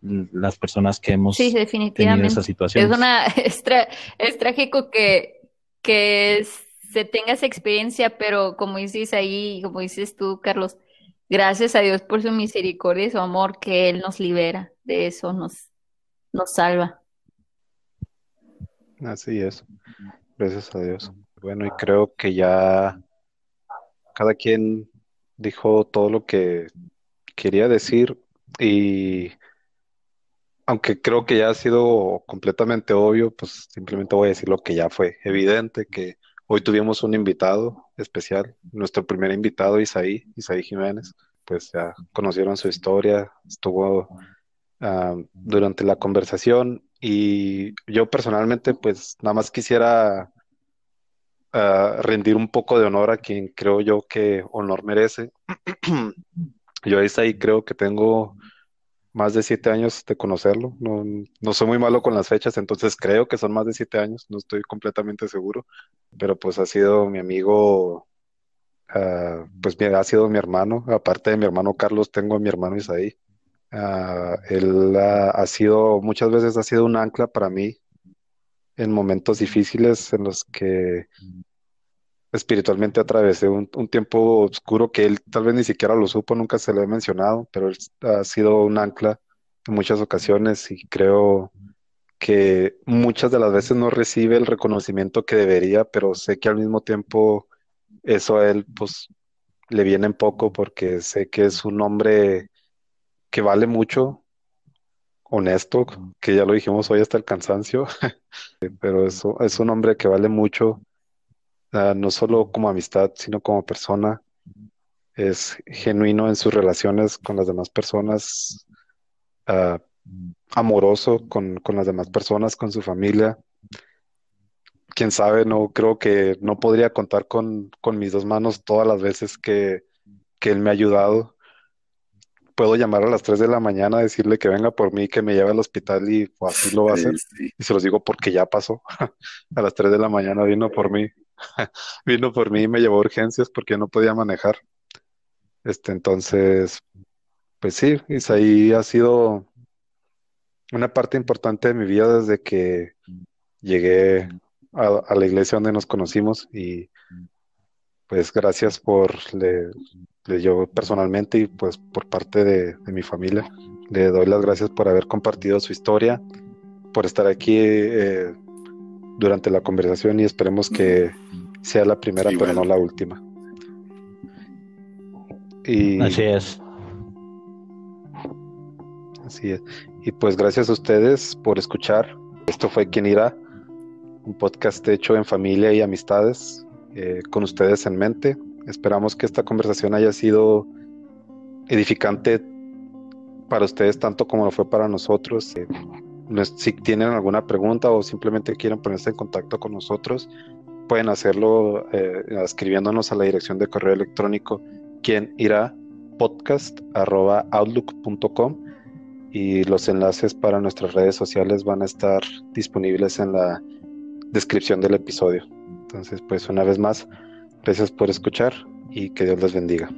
las personas que hemos sí, definitivamente. esa situación. Es, una, es, trágico que, que se tenga esa experiencia, pero como dices ahí, como dices tú, Carlos, gracias a Dios por su misericordia y su amor, que Él nos libera de eso, nos, nos salva. Así es, gracias a Dios. Bueno, y creo que ya cada quien dijo todo lo que quería decir y aunque creo que ya ha sido completamente obvio, pues simplemente voy a decir lo que ya fue evidente, que hoy tuvimos un invitado especial, nuestro primer invitado, Isaí, Isaí Jiménez, pues ya conocieron su historia, estuvo ah, durante la conversación y yo personalmente pues nada más quisiera rendir un poco de honor a quien creo yo que honor merece. yo ahí creo que tengo más de siete años de conocerlo. No, no, soy muy malo con las fechas, entonces creo que son más de siete años, no estoy completamente seguro, pero pues ha sido mi amigo, uh, pues ha sido mi hermano, aparte de mi hermano Carlos, tengo a mi hermano Isaí. Uh, él ha sido, muchas veces ha sido un ancla para mí en momentos difíciles en los que espiritualmente atravesé un, tiempo oscuro que él tal vez ni siquiera lo supo, nunca se lo he mencionado, pero él ha sido un ancla en muchas ocasiones y creo que muchas de las veces no recibe el reconocimiento que debería, pero sé que al mismo tiempo eso a él pues le viene en poco porque sé que es un hombre que vale mucho, honesto, que ya lo dijimos hoy hasta el cansancio, pero eso es un hombre que vale mucho, no solo como amistad, sino como persona. Es genuino en sus relaciones con las demás personas, ah, amoroso con, con las demás personas, con su familia. Quién sabe, no creo que no podría contar con, con mis dos manos todas las veces que, que él me ha ayudado puedo llamar a las 3 de la mañana, decirle que venga por mí, que me lleve al hospital y pues, así lo va a hacer. Y se los digo porque ya pasó. a las 3 de la mañana vino por mí. vino por mí y me llevó a urgencias porque no podía manejar. Este, entonces, pues sí, Isaí ha sido una parte importante de mi vida desde que llegué a, la iglesia donde nos conocimos y pues gracias por le, yo personalmente y pues por parte de, mi familia. Le doy las gracias por haber compartido su historia, por estar aquí eh, durante la conversación y esperemos que sea la primera, pero no la última. Y, así es. Así es. Y pues gracias a ustedes por escuchar. Esto fue Quien Irá, un podcast hecho en familia y amistades, eh, con ustedes en mente. Esperamos que esta conversación haya sido edificante para ustedes tanto como lo fue para nosotros. Eh, si tienen alguna pregunta o simplemente quieren ponerse en contacto con nosotros, pueden hacerlo eh, escribiéndonos a la dirección de correo electrónico quien irá podcast.outlook.com y los enlaces para nuestras redes sociales van a estar disponibles en la descripción del episodio. Entonces, pues una vez más, Gracias por escuchar y que Dios les bendiga.